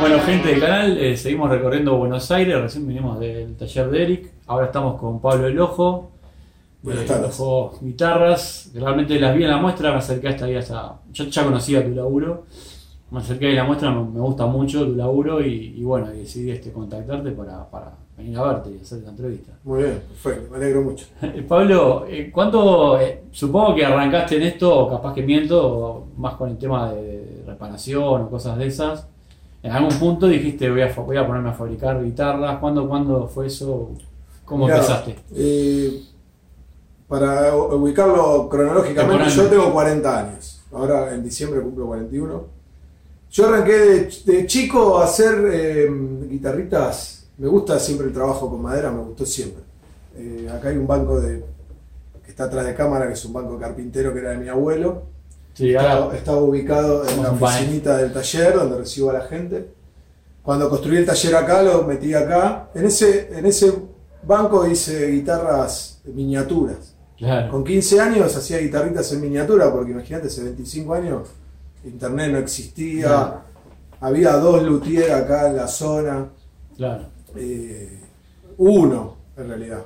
Bueno, gente del canal, eh, seguimos recorriendo Buenos Aires, recién vinimos del taller de Eric, ahora estamos con Pablo El Ojo, Buenas eh, tardes. El Ojo Guitarras, realmente las vi en la muestra, me acerqué hasta ahí hasta, yo ya conocía tu laburo, me acerqué a la muestra, me, gusta mucho tu laburo y, y bueno, decidí este, contactarte para, para venir a verte y hacer esta entrevista. Muy bien, perfecto, me alegro mucho. Eh, Pablo, eh, ¿cuándo, eh, supongo que arrancaste en esto, o capaz que miento, más con el tema de reparación o cosas de esas? En algún punto dijiste voy a, voy a ponerme a fabricar guitarras. ¿Cuándo, ¿Cuándo fue eso? ¿Cómo Mirá, empezaste? eh, para ubicarlo cronológicamente, yo tengo 40 años. Ahora en diciembre cumplo 41. Yo arranqué de, de chico a hacer eh, guitarritas. Me gusta siempre el trabajo con madera, me gustó siempre. Eh, acá hay un banco de, que está atrás de cámara, que es un banco carpintero que era de mi abuelo. Sí, Estaba, ubicado en la oficinita del taller donde recibo a la gente. Cuando construí el taller acá, lo metí acá. En ese, en ese banco hice guitarras miniaturas. claro. Con 15 años hacía guitarritas en miniatura, porque imagínate, hace 25 años internet no existía. Claro. Había dos luthiers acá en la zona. claro. eh, uno, en realidad.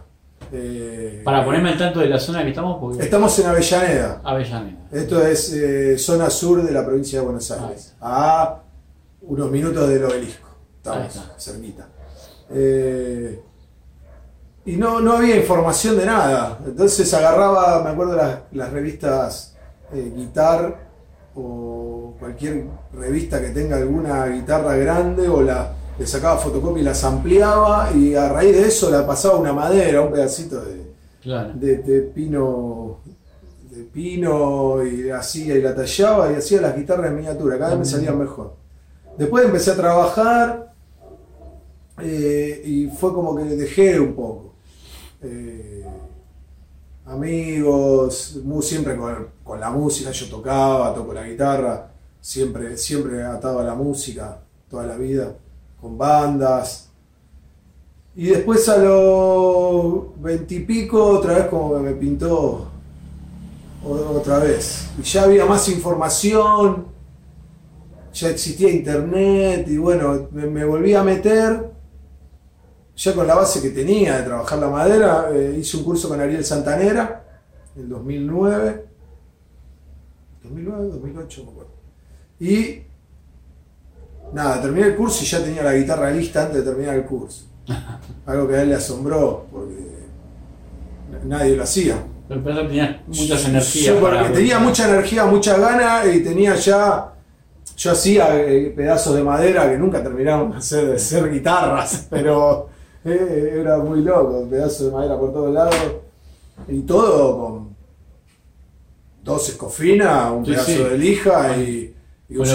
Eh, Para ponerme al tanto de la zona que estamos, porque Estamos en Avellaneda. Avellaneda. Esto es eh, zona sur de la provincia de Buenos Aires, a unos minutos del obelisco. Estamos está. cerquita. Eh, y no, no había información de nada. Entonces agarraba, me acuerdo, las, las revistas Guitar o cualquier revista que tenga alguna guitarra grande o la, le sacaba fotocopia y las ampliaba y a raíz de eso la pasaba una madera, un pedacito de, Claro. de, de pino de pino y hacía y la tallaba y hacía las guitarras en miniatura, cada vez me salían mejor. Después empecé a trabajar eh, y fue como que dejé un poco. Eh, amigos, mu- siempre con, con la música, yo tocaba, toco la guitarra, siempre, siempre atado a la música, toda la vida, con bandas. Y después a los veintipico, otra vez como que me pintó otra vez. Y ya había más información, ya existía internet y bueno, me, volví a meter, ya con la base que tenía de trabajar la madera, eh, hice un curso con Ariel Santanera en 2009, 2009, 2008, no me acuerdo. Y nada, terminé el curso y ya tenía la guitarra lista antes de terminar el curso. Algo que a él le asombró porque nadie lo hacía. Pero empezó a tener muchas energías. yo porque para- tenía mucha energía, mucha gana y tenía ya. Yo hacía eh, pedazos de madera que nunca terminaron de ser, de ser guitarras, pero eh, era muy loco, pedazos de madera por todos lados y todo con dos escofinas, un Sí, pedazo sí. de lija y, y un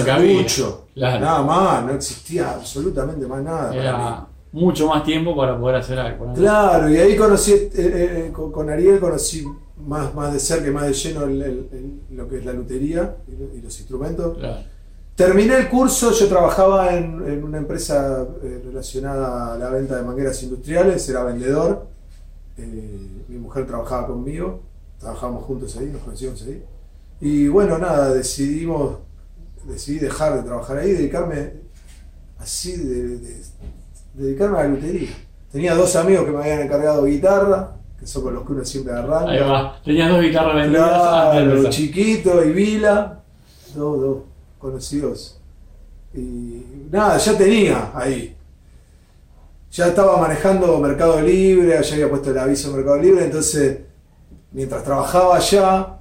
Claro. Nada más, no existía absolutamente más nada. para mí. Era mucho más tiempo para poder hacer algo. ¿no? Claro, y ahí conocí, eh, eh, con, con Ariel conocí más, más de cerca y más de lleno el- el- el- lo que es la lutería y, lo- y los instrumentos. Claro. Terminé el curso, yo trabajaba en, en una empresa eh, relacionada a la venta de mangueras industriales, era vendedor. Eh, mi mujer trabajaba conmigo, trabajábamos juntos ahí, nos conocimos ahí. Y bueno, nada, decidimos, decidí dejar de trabajar ahí y dedicarme así, de, de- dedicarme a la lutería. Tenía dos amigos que me habían encargado guitarra, que son con los que uno siempre arranca. Ahí va. Tenías dos guitarras vendidas Claro. Chiquito y Vila, dos, dos conocidos. Y nada, ya tenía ahí. Ya estaba manejando Mercado Libre, ya había puesto el aviso en Mercado Libre, entonces mientras trabajaba allá,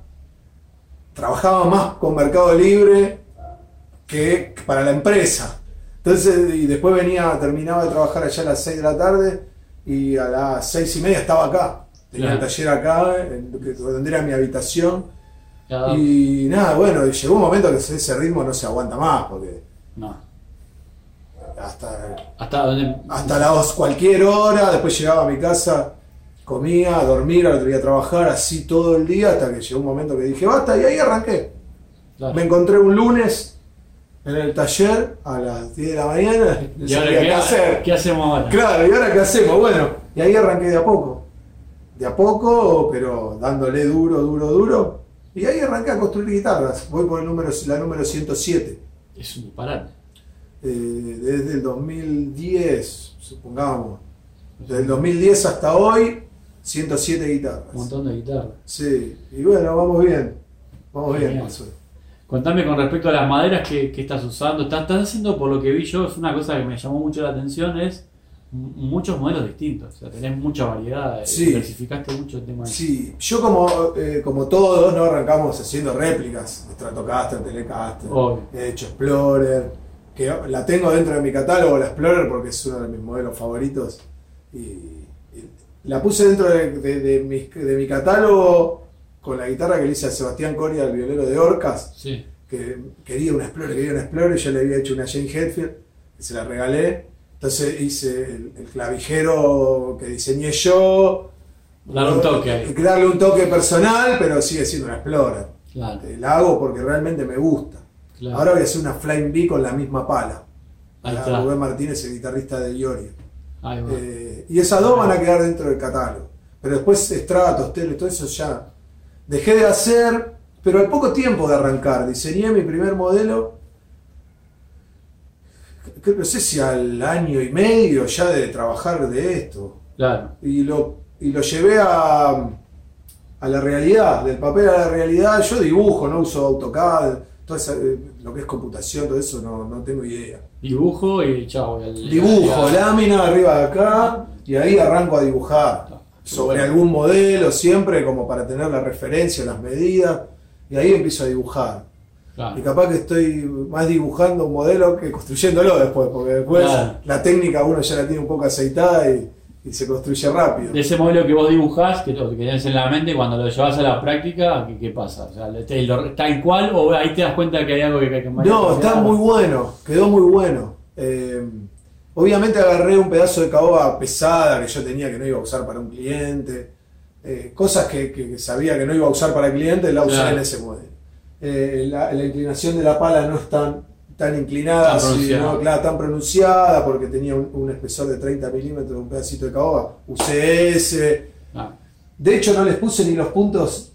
trabajaba más con Mercado Libre que para la empresa. Entonces, y después venía, terminaba de trabajar allá a las 6 de la tarde y a las 6 y media estaba acá. Tenía el Claro. taller acá, donde era mi habitación. Y nada, bueno, llegó un momento que ese ritmo no se aguanta más, porque No. hasta, Hasta donde. hasta las cualquier hora, después llegaba a mi casa, comía, a dormir, al otro día a trabajar, así todo el día, hasta que llegó un momento que dije, basta, y ahí arranqué. Claro. Me encontré un lunes en el taller a las 10 de la mañana, ¿Y ahora qué, qué hacer. ¿Qué hacemos ahora? Claro, ¿y ahora qué hacemos? Bueno, y ahí arranqué de a poco. De a poco, pero dándole duro, duro, duro. Y ahí arranqué a construir guitarras. Voy por el número, la número 107. Es un disparate. eh, desde el 2010, supongamos. Desde el 2010 hasta hoy, 107 guitarras. Un montón de guitarras. Sí, y bueno, vamos bien. Vamos bien, Genial. Contame con respecto a las maderas que, que estás usando. Estás, estás haciendo, por lo que vi yo, es una cosa que me llamó mucho la atención, es muchos modelos distintos. O sea, tenés mucha variedad, eh, Sí. diversificaste mucho el tema. de- Sí, yo como, eh, como todos, ¿no? Arrancamos haciendo réplicas de Stratocaster, Telecaster. Obvio. He hecho Explorer, que la tengo dentro de mi catálogo, la Explorer, porque es uno de mis modelos favoritos. Y, y la puse dentro de, de- de mi, de mi catálogo con la guitarra que le hice a Sebastián Coria, el violero de Orcas, Sí, que quería una Explorer, quería una Explorer, yo le había hecho una Jane Hetfield, que se la regalé. Entonces hice el, el clavijero que diseñé yo. Darle un toque ahí. Darle un toque personal, pero sigue siendo una Explorer. claro. Eh, La hago porque realmente me gusta. claro. Ahora voy a hacer una Flying B con la misma pala. Ahí está. Rubén Martínez, el guitarrista de Iorio. Eh, y esas dos van a quedar dentro del catálogo. Pero después Stratos, Tele, todo eso ya dejé de hacer, pero al poco tiempo de arrancar. Diseñé mi primer modelo, no sé si al año y medio ya de trabajar de esto. claro. Y lo, y lo llevé a, a la realidad, del papel a la realidad. Yo dibujo, no uso AutoCAD, todo esa- eh, lo que es computación, todo eso no, no tengo idea. Dibujo y chao. el- Dibujo, lámina arriba de acá y ahí arranco a dibujar sobre algún modelo siempre como para tener la referencia, las medidas y ahí empiezo a dibujar. Claro. Y capaz que estoy más dibujando un modelo que construyéndolo después, porque después Claro. la técnica uno ya la tiene un poco aceitada y, y se construye rápido. De ese modelo que vos dibujás, que que tenés en la mente, cuando lo llevas a la práctica, ¿qué, qué pasa? O sea, te- lo- ¿Tal cual o ahí te das cuenta que hay algo que hay que No, está muy bueno, quedó muy bueno. Eh, obviamente agarré un pedazo de caoba pesada que yo tenía que no iba a usar para un cliente. Eh, cosas que, que sabía que no iba a usar para el cliente, la usé Claro. en ese modelo. Eh, la, la inclinación de la pala no es tan, tan inclinada, Tan pronunciada. sino, claro, tan pronunciada, porque tenía un, un espesor de 30 milímetros, un pedacito de caoba. Usé ese. Ah, De hecho, no les puse ni los puntos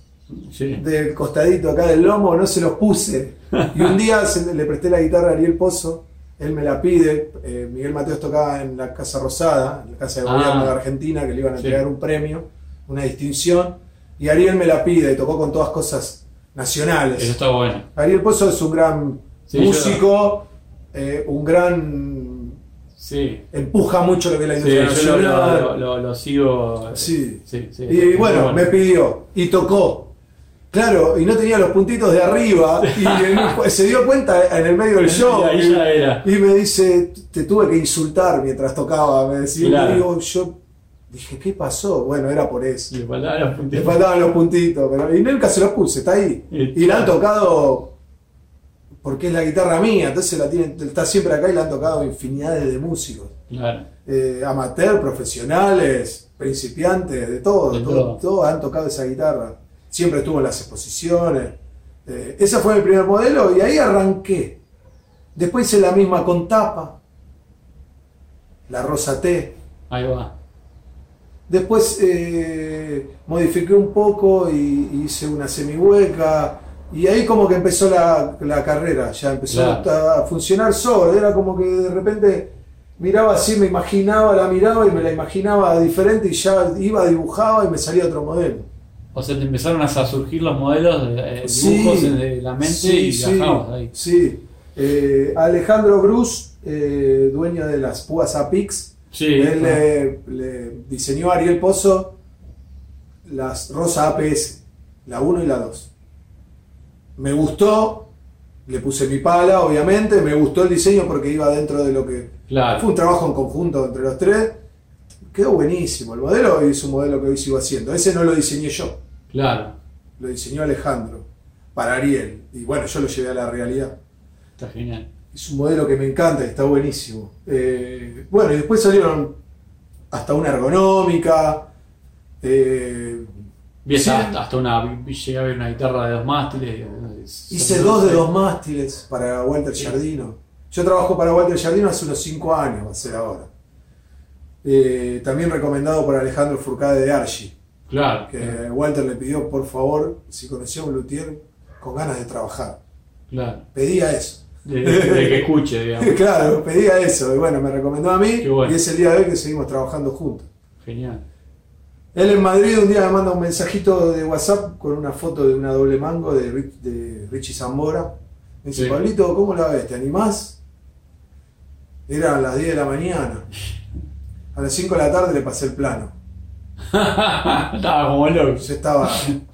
sí. del costadito acá del lomo, no se los puse. Y un día se- le presté la guitarra a Ariel Pozo, él me la pide. eh, Miguel Mateos tocaba en la Casa Rosada, en la Casa de Ah. Gobierno de Argentina, que le iban a Sí. entregar un premio, una distinción. Y Ariel me la pide y tocó con todas cosas nacionales. Eso está bueno. Ariel Pozo es un gran Sí, músico, eh, un gran. Sí. empuja mucho lo que es la Sí, industria yo lo, nacional. lo- lo- sigo. Sí. sí, sí, Y bueno, muy me pidió y tocó. Claro, y no tenía los puntitos de arriba y en- se dio cuenta en el medio del show. Y ya era. Y me dice, te tuve que insultar mientras tocaba. Me decía, Claro. y digo, yo dije, ¿qué pasó? Bueno, era por eso. Le faltaban los Le puntitos. faltaban los puntitos, pero y nunca se los puse, está ahí. Y- Y la han tocado porque es la guitarra mía, entonces la tienen, está siempre acá y la han tocado infinidades de músicos. Claro. Eh, amateur, profesionales, principiantes, de todo, De todo- todo. todos han tocado esa guitarra. Siempre estuvo en las exposiciones. Eh, ese fue mi primer modelo y ahí arranqué. Después hice la misma con tapa, la Rosa T. Ahí va. Después eh, modifiqué un poco y hice una semihueca. Y ahí como que empezó la, la carrera, ya empezó Claro. a funcionar solo. Era como que de repente miraba así, me imaginaba, la miraba y me la imaginaba diferente y ya iba, dibujaba y me salía otro modelo. O sea, te empezaron a surgir los modelos, de, eh, Sí, dibujos de la mente sí, y sí, viajabas ahí. Sí. Eh, Alejandro Bruce, eh, dueño de las púas Apix. Él le, le diseñó a Ariel Pozo las Rosa APS, la 1 y la 2. Me gustó, le puse mi pala, obviamente, me gustó el diseño porque iba dentro de lo que... Claro. Fue un trabajo en conjunto entre los tres. Quedó buenísimo el modelo y es un modelo que hoy sigo haciendo. Ese no lo diseñé yo, Claro. lo diseñó Alejandro para Ariel. Y bueno, yo lo llevé a la realidad. Está genial. Es un modelo que me encanta, está buenísimo. Eh, bueno, y después salieron hasta una ergonómica. eh, Vi sí, hasta, hasta una. Llegué a ver una guitarra de dos mástiles. hice dos de dos mástiles para Walter Sí. Giardino. Yo trabajo para Walter Giardino hace unos 5 años, va a ser ahora. Eh, también recomendado por Alejandro Furcade de Archie, Claro. que Walter le pidió, por favor, si conocía a un luthier con ganas de trabajar. Claro. Pedía eso. de, de que escuche, digamos. claro, pedía eso. Y bueno, me recomendó a mí bueno. y es el día de hoy que seguimos trabajando juntos. Genial. Él en Madrid un día me manda un mensajito de WhatsApp con una foto de una doble mango de, Rich- de Richie Zambora. Me dice, Sí. Pablito, ¿cómo la ves? ¿Te animás? Eran las 10 de la mañana. A las 5 de la tarde le pasé el plano. Estaba como loco. Yo estaba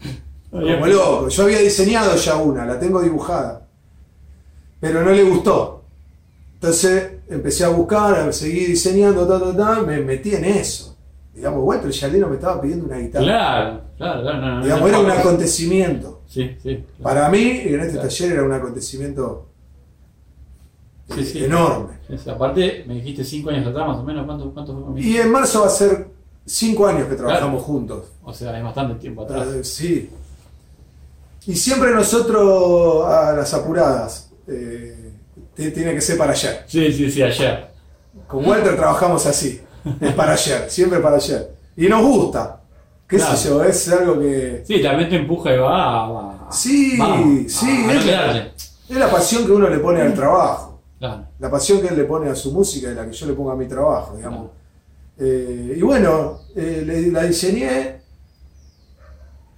como loco. Yo había diseñado ya una, la tengo dibujada. Pero no le gustó. Entonces empecé a buscar, seguí diseñando, ta, ta, ta, me metí en eso. Digamos, Walter Giardino me estaba pidiendo una guitarra. Claro, claro, claro. No, no, Digamos, no, era un acontecimiento. Sí, sí. claro. Para mí, en este Claro. taller era un acontecimiento Sí, sí. enorme. Aparte, me dijiste cinco años atrás, más o menos. ¿Cuánto, cuánto fue conmigo? Y en marzo va a ser cinco años que trabajamos juntos. O sea, es bastante tiempo atrás. Eh, sí. Y siempre nosotros a las apuradas. eh, tiene que ser para ayer. Sí, sí, sí, ayer. Con Walter trabajamos así. Es para ayer, siempre para ayer. Y nos gusta. ¿Qué Claro. sé yo? Es algo que. Sí, también te empuja y va. va Sí, sí, es- la pasión que uno le pone al trabajo. Claro. La pasión que él le pone a su música y la que yo le pongo a mi trabajo, digamos. Eh, y bueno, eh, la diseñé,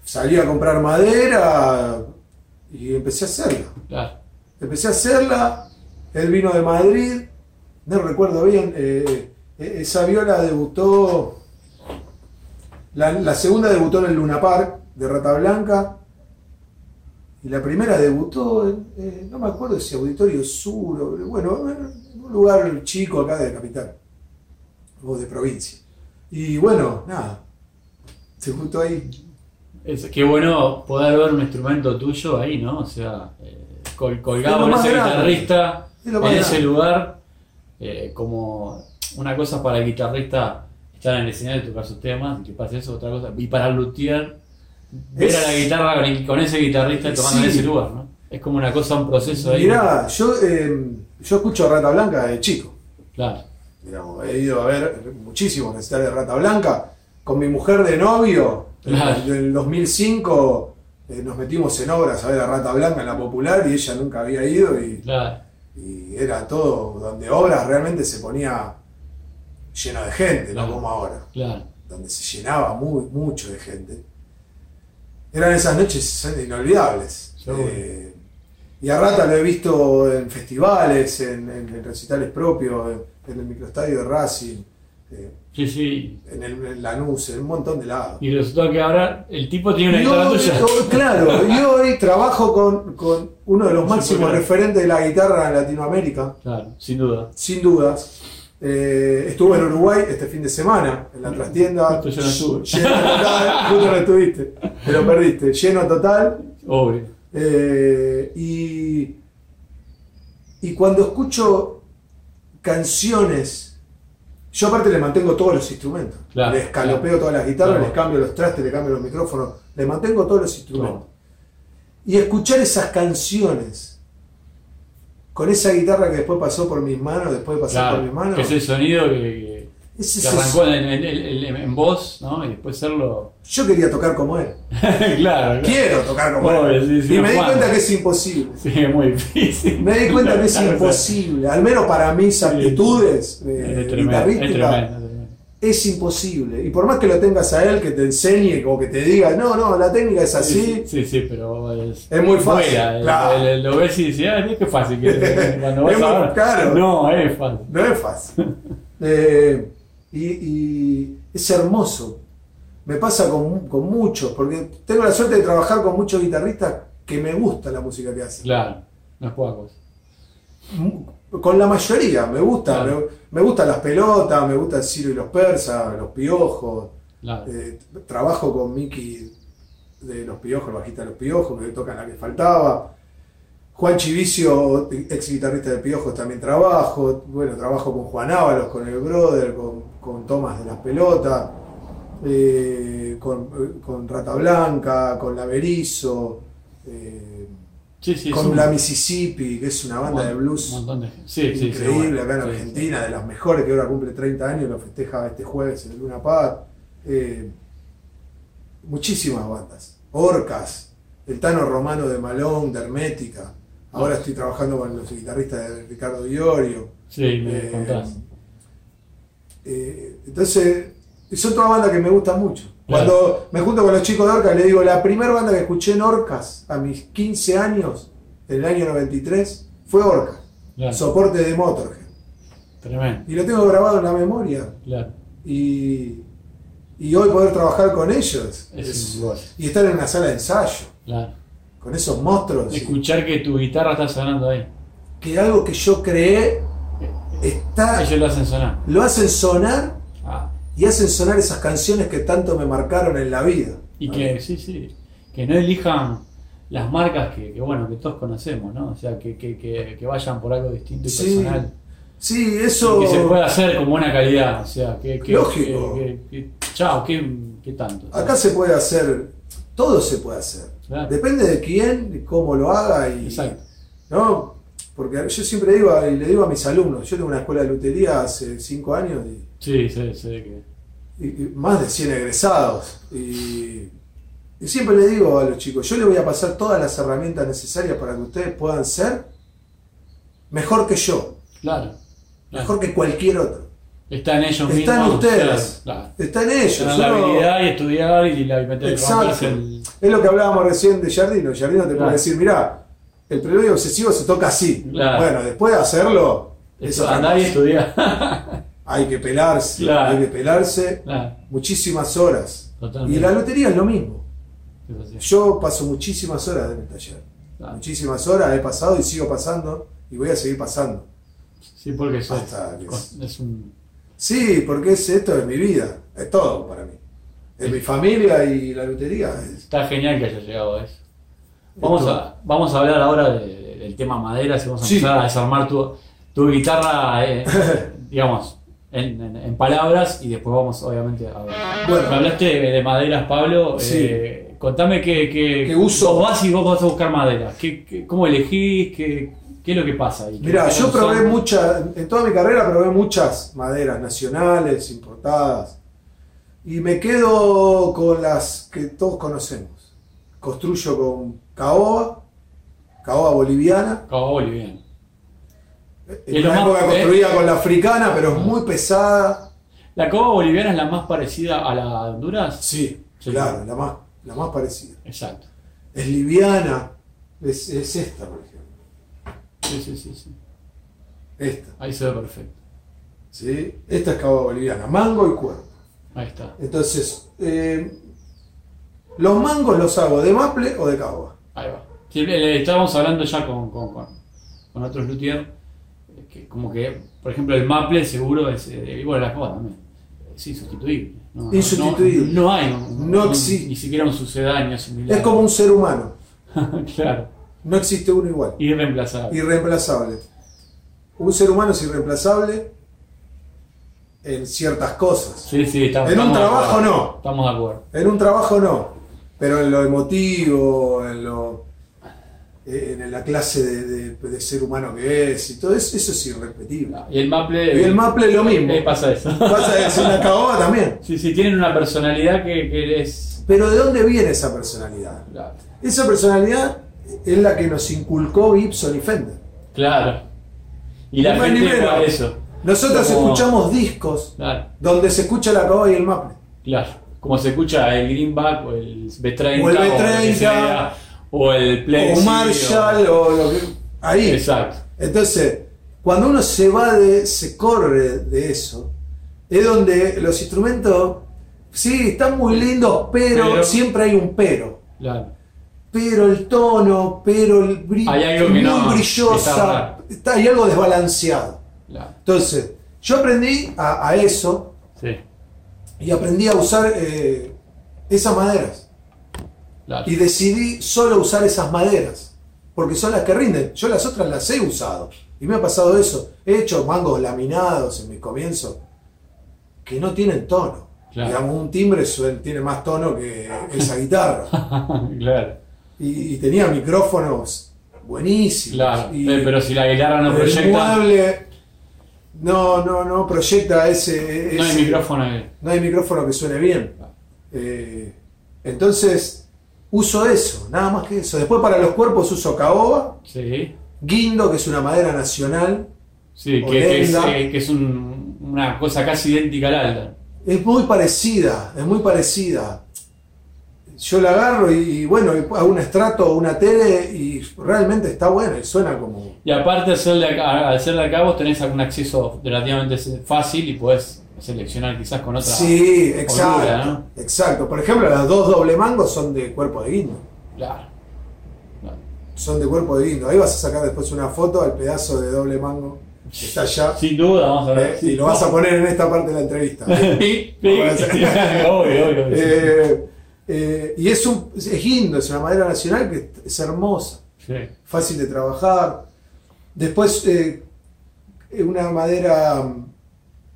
salí a comprar madera y empecé a hacerla. Claro. Empecé a hacerla, él vino de Madrid, no recuerdo bien, eh, esa viola debutó, la, la segunda debutó en el Luna Park de Rata Blanca, y la primera debutó en, no me acuerdo si Auditorio Sur, o- bueno, en un lugar chico acá de capital, o de provincia. Y bueno, nada, debutó ahí. Es, qué bueno poder ver un instrumento tuyo ahí, ¿no? O sea, eh, col- colgado en ese grande. guitarrista, Es en ese lugar, eh, como una cosa para el guitarrista estar en el escenario y tocar sus temas, y que pase eso, otra cosa. Y para el luthier, ver Es- a la guitarra con, ese guitarrista tocando en Sí. ese lugar, ¿no? Es como una cosa, un proceso ahí. Mirá, yo, eh, yo escucho Rata Blanca de chico. Claro, Digamos, he ido a ver muchísimos recitales de Rata Blanca. Con mi mujer de novio, en Claro. en el 2005, eh, nos metimos en obras a ver a Rata Blanca en la popular y ella nunca había ido y, claro, y era todo donde obras realmente se ponía lleno de gente, Claro. no como ahora, donde se llenaba muy, mucho de gente. Eran esas noches inolvidables. Eh, y a Rata lo he visto en festivales, en recitales propios, en, el microestadio de Racing, eh, Sí, sí. en el en Lanús, en un montón de lados. Y resultó que ahora el tipo tiene una guitarra tuya. claro, y hoy trabajo con, con uno de los máximos referentes de la guitarra en Latinoamérica, Claro, sin duda. sin dudas. Eh, estuve en Uruguay este fin de semana, en la trastienda. Justo yo no estuve. Lleno total, justo no estuviste, te lo perdiste. Lleno total. Obvio. Eh, y, y cuando escucho canciones, yo aparte le mantengo todos los instrumentos. Claro, le escalopeo claro. todas las guitarras, Claro. les cambio los trastes, le cambio los micrófonos, le mantengo todos los instrumentos. Y escuchar esas canciones con esa guitarra que después pasó por mis manos, después de pasar por mis manos, que es el sonido que, que es- arrancó en, en, en- en voz, ¿no? Y después serlo. yo quería tocar como él. claro, claro. Quiero tocar como él. sí, sí, y me di cuenta que es imposible. Sí, es muy difícil. Me di cuenta que es Claro, imposible, al menos para mis aptitudes Es eh, es guitarrísticas, es es imposible. Y por más que lo tengas a él, que te enseñe o que te diga, no, no, la técnica es así, Sí, sí, pero es, Es muy fácil, claro. el- el- lo ves y dices, ah, qué fácil. Que, cuando vas Es muy a ver. No, es fácil. no es fácil. Eh, y, y es hermoso. Me pasa con, con muchos, porque tengo la suerte de trabajar con muchos guitarristas que me gusta la música que hacen. Claro, es poca cosa. Con la mayoría, me gusta, Claro. me, me gustan las pelotas, me gusta el Ciro y los persas, los piojos. Claro. Eh, trabajo con Miki de Los Piojos, el bajista de Los Piojos, que tocan la que faltaba. Juan Chivicio, ex guitarrista de Piojos, también trabajo. Bueno, trabajo con Juan Ábalos, con el Brother, con, con Tomás de las Pelotas, eh, con, con Rata Blanca, con La Berizo, eh, Sí, sí, es con un- La Mississippi, que es una banda de blues Un de Sí, increíble acá en Argentina, de las mejores que ahora cumple 30 años, lo festeja este jueves en el Luna Park. Eh, muchísimas bandas. Orcas, el Tano Romano de Malón, de Hermética, Ahora estoy trabajando con los guitarristas de Ricardo Diorio. Sí, me Eh, contás. Eh, entonces, son todas bandas que me gustan mucho. Claro. Cuando me junto con los chicos de Orcas, le digo, la primera banda que escuché en Orcas a mis 15 años, en el año 93, fue Orcas. Claro. Soporte de Motorhead. Tremendo. Y lo tengo grabado en la memoria. Claro. Y, y hoy poder trabajar con ellos Es es- y estar en una sala de ensayo Claro. Con esos monstruos. Escuchar que tu guitarra está sonando ahí. que algo que yo creé está, Ellos lo hacen sonar. lo hacen sonar Ah, y hacen sonar esas canciones que tanto me marcaron en la vida. y que, sí, sí, que no elijan las marcas que, que, bueno, que todos conocemos, ¿no? O sea, que, que, que, vayan por algo distinto y Sí, personal. Sí, eso. Que se pueda hacer con buena calidad. O sea, que. que Lógico. que- que- que- chao, ¿qué, qué tanto? Acá se puede hacer, todo se puede hacer. Claro. Depende de quién, cómo lo haga y. Exacto. ¿no? Porque yo siempre digo y le digo a mis alumnos, yo tengo una escuela de lutería hace 5 años y, Sí, sí, sí. Que, y- y más de 100 egresados. Y, y siempre le digo a los chicos, yo les voy a pasar todas las herramientas necesarias para que ustedes puedan ser mejor que yo, claro. claro. mejor que cualquier otro. Está en ellos Está en mismos. ustedes. Claro. Está en ellos. Tener la habilidad y estudiar y la y meter Exacto. el. Es lo que hablábamos recién de Jardino. Jardino te Claro. puede decir, mirá, el preludio obsesivo se toca así. Claro. Bueno, después de hacerlo, es Eso, andar y estudiar. hay que pelarse, hay que pelarse muchísimas horas. Totalmente. Y la lotería es lo mismo. es. Yo paso muchísimas horas en el taller. Muchísimas horas he pasado y sigo pasando y voy a seguir pasando. Sí, porque eso es, Hasta que- es un. Sí, porque es, esto es mi vida, es todo para mí. Es mi familia y la lotería. es- Está genial que haya llegado a eso. Vamos a, vamos a hablar ahora de- del tema maderas y vamos a Sí. empezar a desarmar tu, tu guitarra, eh, digamos, en, en- en palabras y después vamos, obviamente, a ver. Bueno. Me hablaste de, de maderas, Pablo. Sí. eh, contame que ¿Qué uso? vos vas y vos vas a buscar madera. ¿Qué, qué- cómo elegís? ¿Qué, qué es lo que pasa ahí? Mirá, ¿Qué yo probé muchas, en toda mi carrera probé muchas maderas nacionales, importadas, y me quedo con las que todos conocemos. Construyo con caoba, caoba boliviana. Caoba boliviano. En Es lo una más- época construía con la africana, pero es muy pesada. ¿La caoba boliviana es la más parecida a la de Honduras? Sí, Sí. claro, la más, la más parecida. Exacto. Es liviana, es, es esta, por ejemplo. Sí, sí, sí, sí. Esta, Ahí se ve perfecto. ¿sí? Esta es caoba boliviana, mango y cuerpo. Ahí está. Entonces, eh, los mangos los hago de maple o de caoba. Ahí va. Sí, estábamos hablando ya con, con, con, con otros luthier, eh, que como que, por ejemplo, el maple seguro es, eh, bueno, la caoba también, es insustituible. No, no- Insustituible. No, no hay No un- existe. ni siquiera un sucedáneo similar. Es como un ser humano, claro, no existe uno igual. irreemplazable. Irreemplazable. Un ser humano es irreemplazable en ciertas cosas. Sí, sí, estamos, En un estamos de trabajo acuerdo. no. Estamos de acuerdo. En un trabajo no, pero en lo emotivo, en lo eh, en la clase de, de- de ser humano que es y todo eso, eso es irrepetible. Y el maple. Y el maple lo mismo. eh, pasa eso. Pasa de ser una caoba también. sí, sí, tienen una personalidad que, que es. Pero ¿de dónde viene esa personalidad? Claro. Esa personalidad es la que nos inculcó Gibson y Fender. claro. Y la gente por eso. Nosotros Como- escuchamos discos Claro. donde se escucha la caoba y el maple. Claro, como se escucha el Greenback o el B30 O el lo que B30, sea, o el Plexi o Marshall o lo que. Ahí. Exacto, Entonces, cuando uno se va de, se corre de eso, es donde los instrumentos, sí, están muy lindos, pero, Pero- siempre hay un pero. claro. Pero el tono, pero el brillo, Hay algo que muy no, brillosa, está, hay algo desbalanceado. claro. Entonces, yo aprendí a, a eso Sí, y aprendí a usar eh, esas maderas. claro. Y decidí solo usar esas maderas, porque son las que rinden. Yo las otras las he usado. Y me ha pasado eso. He hecho mangos laminados en mi comienzo que no tienen tono. Claro. Digamos, un timbre tiene más tono que esa guitarra. claro, Y, y tenía micrófonos buenísimos. claro. Y Pero si la guitarra no proyecta, mueble no, no, no proyecta ese, no hay micrófono ahí. no hay micrófono que suene bien. Eh, entonces, uso eso, nada más que eso. Después para los cuerpos uso caoba Sí, Guindo, que es una madera nacional. Sí, que, que es, eh, que es un- una cosa casi idéntica al alda. Es muy parecida, es muy parecida. Yo la agarro y, y bueno, hago un estrato o una tele y realmente está buena y suena como... Y aparte, al ser de acá, al ser de acá, vos tenés algún acceso relativamente fácil y podés seleccionar quizás con otra. Sí, exacto. Exacto. Por ejemplo, las dos doble mangos son de cuerpo de guindo. Claro. Claro. Son de cuerpo de guindo. Ahí vas a sacar después una foto al pedazo de doble mango que está allá. Sin duda, vamos a ver. eh, y lo vas a poner en esta parte de la entrevista. Sí, sí. obvio, obvio. sí. Eh, eh, y es un es guindo, es una madera nacional que es hermosa. Sí. fácil de trabajar. Después, eh, una madera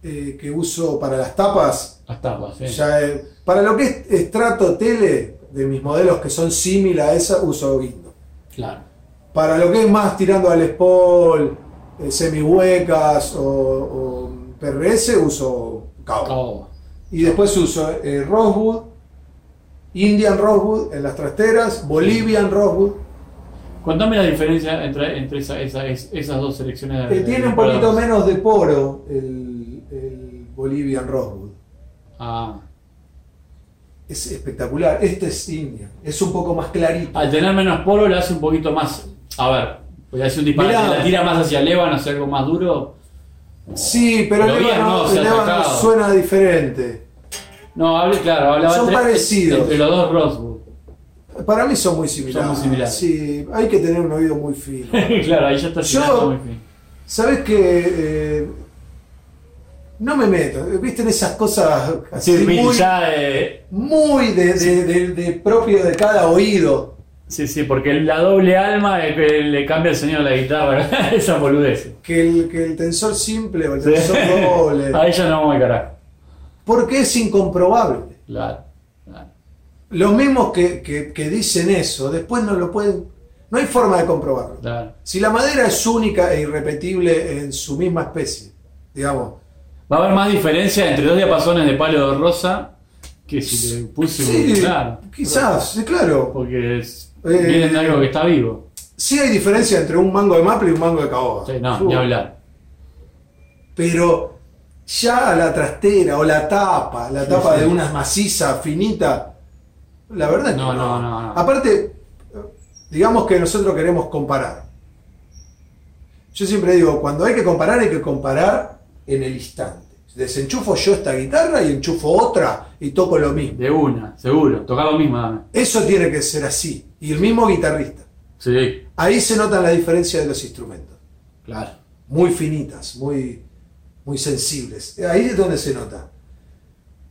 eh, que uso para las tapas, Las tapas, sí. ya, para lo que es estrato tele, de mis modelos que son similares a esa, uso guindo. Claro. Para lo que es más tirando al spol, eh, semihuecas o, o PRS, uso caoba. Y después uso Rosewood, Indian Rosewood en las trasteras, Bolivian Rosewood. Contame la diferencia entre, entre esa- esa- es- esas dos selecciones. de- Eh, tiene un poquito menos de poro el, el Bolivian Rosewood. Ah. Es espectacular. Este es Indian. Es un poco más clarito. Al tener menos poro, le hace un poquito más. A ver, voy a hacer un disparate. Mirá. La tira más hacia el ébano, hacia algo más duro. Sí, pero, Pero el ébano, no, el ébano suena diferente. No, hablé, claro, hablaba Son parecidos. entre los dos Rosewood. Para mí son muy similares. Son muy similares. Sí, hay que tener un oído muy fino. claro, ahí ya está Yo- muy fin. ¿Sabes que No me meto. ¿Viste en esas cosas así Sí, muy, ya, eh, muy de, de- de- de propio de cada oído? sí, sí, porque la doble alma es que le cambia el sonido de la guitarra. Esa boludez. Que el, que el tensor simple o el Sí. tensor doble. Ahí ya no vamos al carajo. Porque es incomprobable. Claro, claro. Los mismos que, que- que dicen eso, después no lo pueden. No hay forma de comprobarlo. claro. Si la madera es única e irrepetible en su misma especie, digamos, Va a haber más diferencia entre dos diapasones de palo de rosa que si le puse sí, un. Claro. quizás, sí, claro. Porque es, Eh, vienen de algo que está vivo. Sí hay diferencia entre un mango de maple y un mango de caoba. Sí, no, Uh, ni hablar. Pero ya la trastera o la tapa, la tapa sí. de una maciza finita, la verdad es que No, no, no, no. Aparte, digamos que nosotros queremos comparar. Yo siempre digo, cuando hay que comparar, hay que comparar en el instante. Desenchufo yo esta guitarra y enchufo otra y toco lo mismo. De una, seguro. Tocar lo mismo, dame. Eso tiene que ser así. Y el mismo guitarrista. Sí, Ahí se nota la diferencia de los instrumentos. claro. Muy finitas, muy, muy sensibles. Ahí es donde se nota.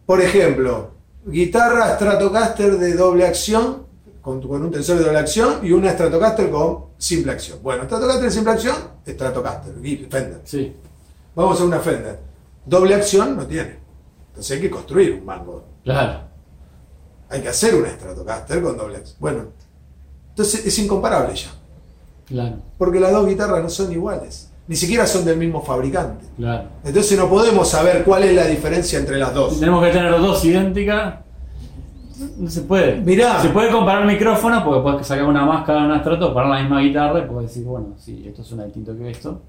Por ejemplo, guitarra Stratocaster de doble acción, con, con un tensor de doble acción, y una Stratocaster con simple acción. Bueno, Stratocaster simple acción, Stratocaster, Fender. Sí, Vamos a una Fender. Doble acción no tiene. Entonces hay que construir un mango. claro. Hay que hacer una Stratocaster con doble acción. Bueno, entonces es incomparable ya. Claro, Porque las dos guitarras no son iguales. Ni siquiera son del mismo fabricante. claro. Entonces no podemos saber cuál es la diferencia entre las dos. tenemos que tener dos idénticas, no se puede. Mirá. Se puede comparar micrófonos porque puedes sacar una máscara de un estrato, parar la misma guitarra y puedes decir, bueno, sí, esto suena distinto que esto.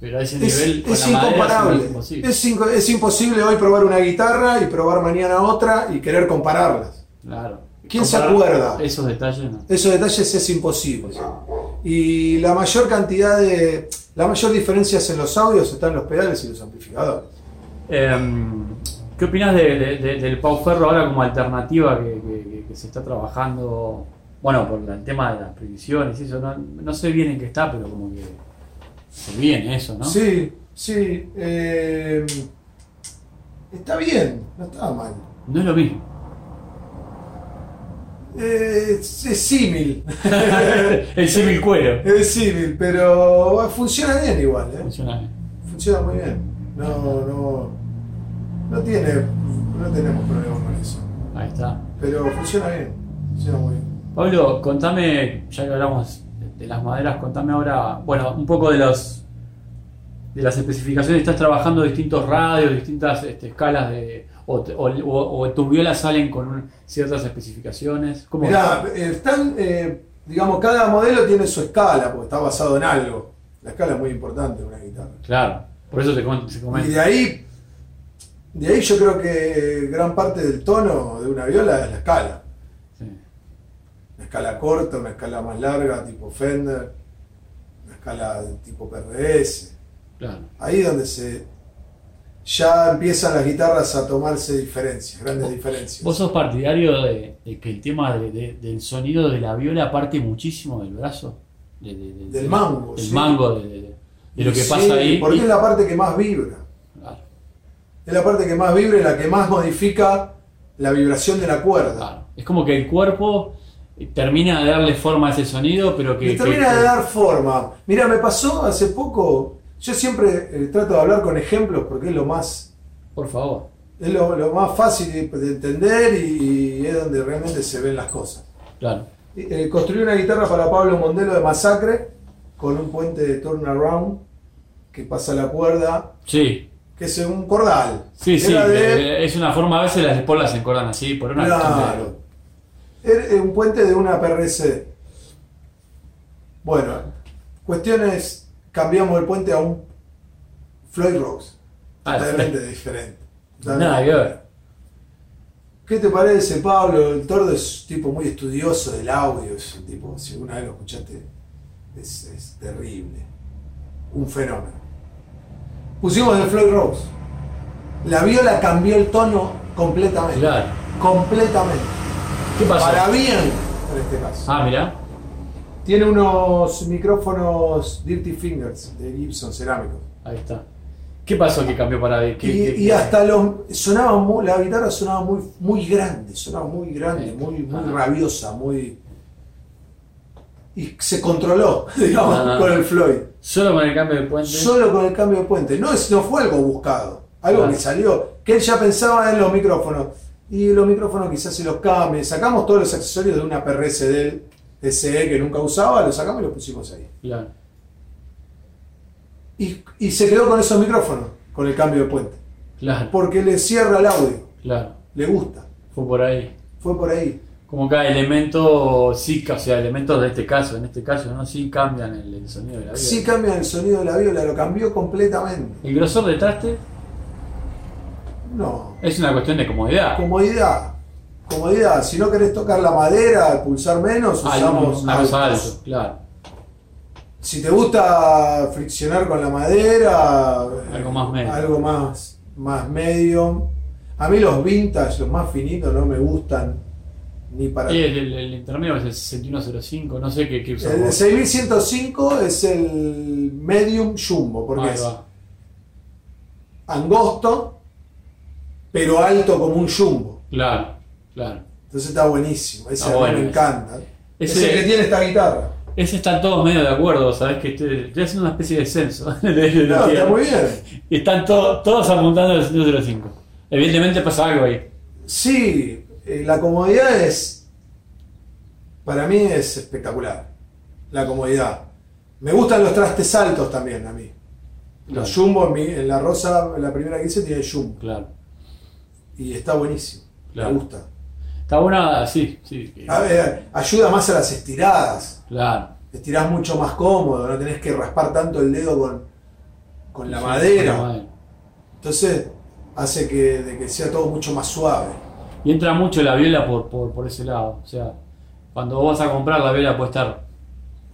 Pero a ese Es, nivel, con es la incomparable. es imposible. Es, es imposible hoy probar una guitarra y probar mañana otra y querer compararlas. Claro. ¿Quién se acuerda? Esos detalles, no. Esos detalles es imposible. Y la mayor cantidad de. La mayor diferencia en los audios están los pedales y los amplificadores. Em, ¿Qué opinas de, de- de- del Pau Ferro ahora como alternativa que, que- que- que se está trabajando? Bueno, por el tema de las previsiones y eso, no, no sé bien en qué está, pero como que se viene eso, ¿no? Sí, sí. eh, está bien, no está mal. No es lo mismo. Eh, es símil. el símil cuero. es símil, pero funciona bien igual, ¿eh? Funciona bien. Funciona muy bien. No, no. No tiene. No tenemos problemas con eso. Ahí está. Pero funciona bien. Funciona muy bien. Pablo, contame, ya que hablamos de, de las maderas, contame ahora, bueno, un poco de los de las especificaciones. Estás trabajando distintos radios, distintas este, escalas de. O, o- o- o tus violas salen con un- ciertas especificaciones. ¿Cómo Mirá, eh, están. eh, digamos, cada modelo tiene su escala, porque está basado en algo. La escala es muy importante en una guitarra. Claro, por eso te com- se Y comenta. de ahí, de ahí yo creo que gran parte del tono de una viola es la escala. Sí. Una escala corta, una escala más larga, tipo Fender, una escala de tipo PRS. Claro. Ahí es donde se ya empiezan las guitarras a tomarse diferencias, grandes diferencias. ¿Vos sos partidario de, de que el tema de- de- del sonido de la viola parte muchísimo del brazo? De- de- de- Del de- mango, Del sí. mango, de, lo que Sí, pasa ahí. Porque y- es la parte que más vibra. Claro, Es la parte que más vibra y la que más modifica la vibración de la cuerda. claro. Es como que el cuerpo termina de darle forma a ese sonido, pero que. Le termina que- de dar forma. Mira, me pasó hace poco. Yo siempre eh, trato de hablar con ejemplos porque es lo más, Por favor. es lo, lo más fácil de, de entender y, y es donde realmente se ven las cosas. Claro. Eh, construí una guitarra para Pablo Mondelo de Masacre con un puente de turnaround que pasa la cuerda, Sí. que es un cordal. Sí, sí. De- Es una forma, a veces las espolas se encordan así, por una Claro. Era un puente de una PRC. Bueno, cuestiones, cambiamos el puente a un Floyd Rose. Ah, Totalmente diferente. Nada ver. ¿Qué te parece, Pablo? El Tordo es un tipo muy estudioso del audio, es un tipo, si alguna vez lo escuchaste, es, es terrible. Un fenómeno. Pusimos el Floyd Rose. La viola cambió el tono completamente. Claro. Completamente. ¿Qué pasó? Para bien, en este caso. Ah, mirá. Tiene unos micrófonos Dirty Fingers de Gibson cerámicos. Ahí está. ¿Qué pasó que cambió para? ¿Qué- Y, qué- y hasta los sonaba muy- la guitarra sonaba muy, muy grande, sonaba muy grande, muy, muy rabiosa, muy. Y se controló, digamos, con el Floyd. Solo con el cambio de puente. Solo con el cambio de puente. No, es, no fue algo buscado, algo que salió. Que él ya pensaba en los micrófonos. Y los micrófonos quizás se los cambie. Sacamos todos los accesorios de una PRS del SE que nunca usaba, los sacamos y los pusimos ahí. Claro. Y, y se quedó con esos micrófonos, con el cambio de puente. Claro. Porque le cierra el audio, Claro. le gusta. Fue por ahí. Fue por ahí. Como cada elemento, sí, o sea, elementos de este caso, en este caso, ¿no? Sí cambian el, el sonido de la viola. Sí cambia el sonido de la viola, lo cambió completamente. El grosor de traste No. es una cuestión de comodidad. Comodidad. Comodidad. Si no querés tocar la madera, pulsar menos, usamos altos. alto, claro. Si te gusta friccionar con la madera, Algo más medio. algo más, más medio. A mí los vintage, los más finitos, no me gustan ni para. Y el, el, el intermedio es el 6105, no sé qué, qué usamos. El de 6105 es el medium jumbo, porque Ahí es va. angosto, pero alto como un jumbo. Claro, claro. Entonces está buenísimo. Ese bueno me encanta. Ese- que tiene esta guitarra. Ese están todos medio de acuerdo, ¿sabes? Que estoy, estoy haciendo una especie de censo. No, está muy bien. Y están to- todos apuntando al 105. Evidentemente pasa algo ahí. Sí, eh, la comodidad es. Para mí es espectacular. La comodidad. Me gustan los trastes altos también a mí. Los Claro. jumbo en, mi- en la rosa, la primera que hice tiene jumbo. Claro. Y está buenísimo. Claro. Me gusta. Está buena, sí, sí. A ver, ayuda más a las estiradas. Claro. Estirás mucho más cómodo, no tenés que raspar tanto el dedo con, con la Sí, madera. con la madera. Entonces hace que, de que sea todo mucho más suave. Y entra mucho la viola por, por, por ese lado. O sea, cuando vos vas a comprar la viola puede estar,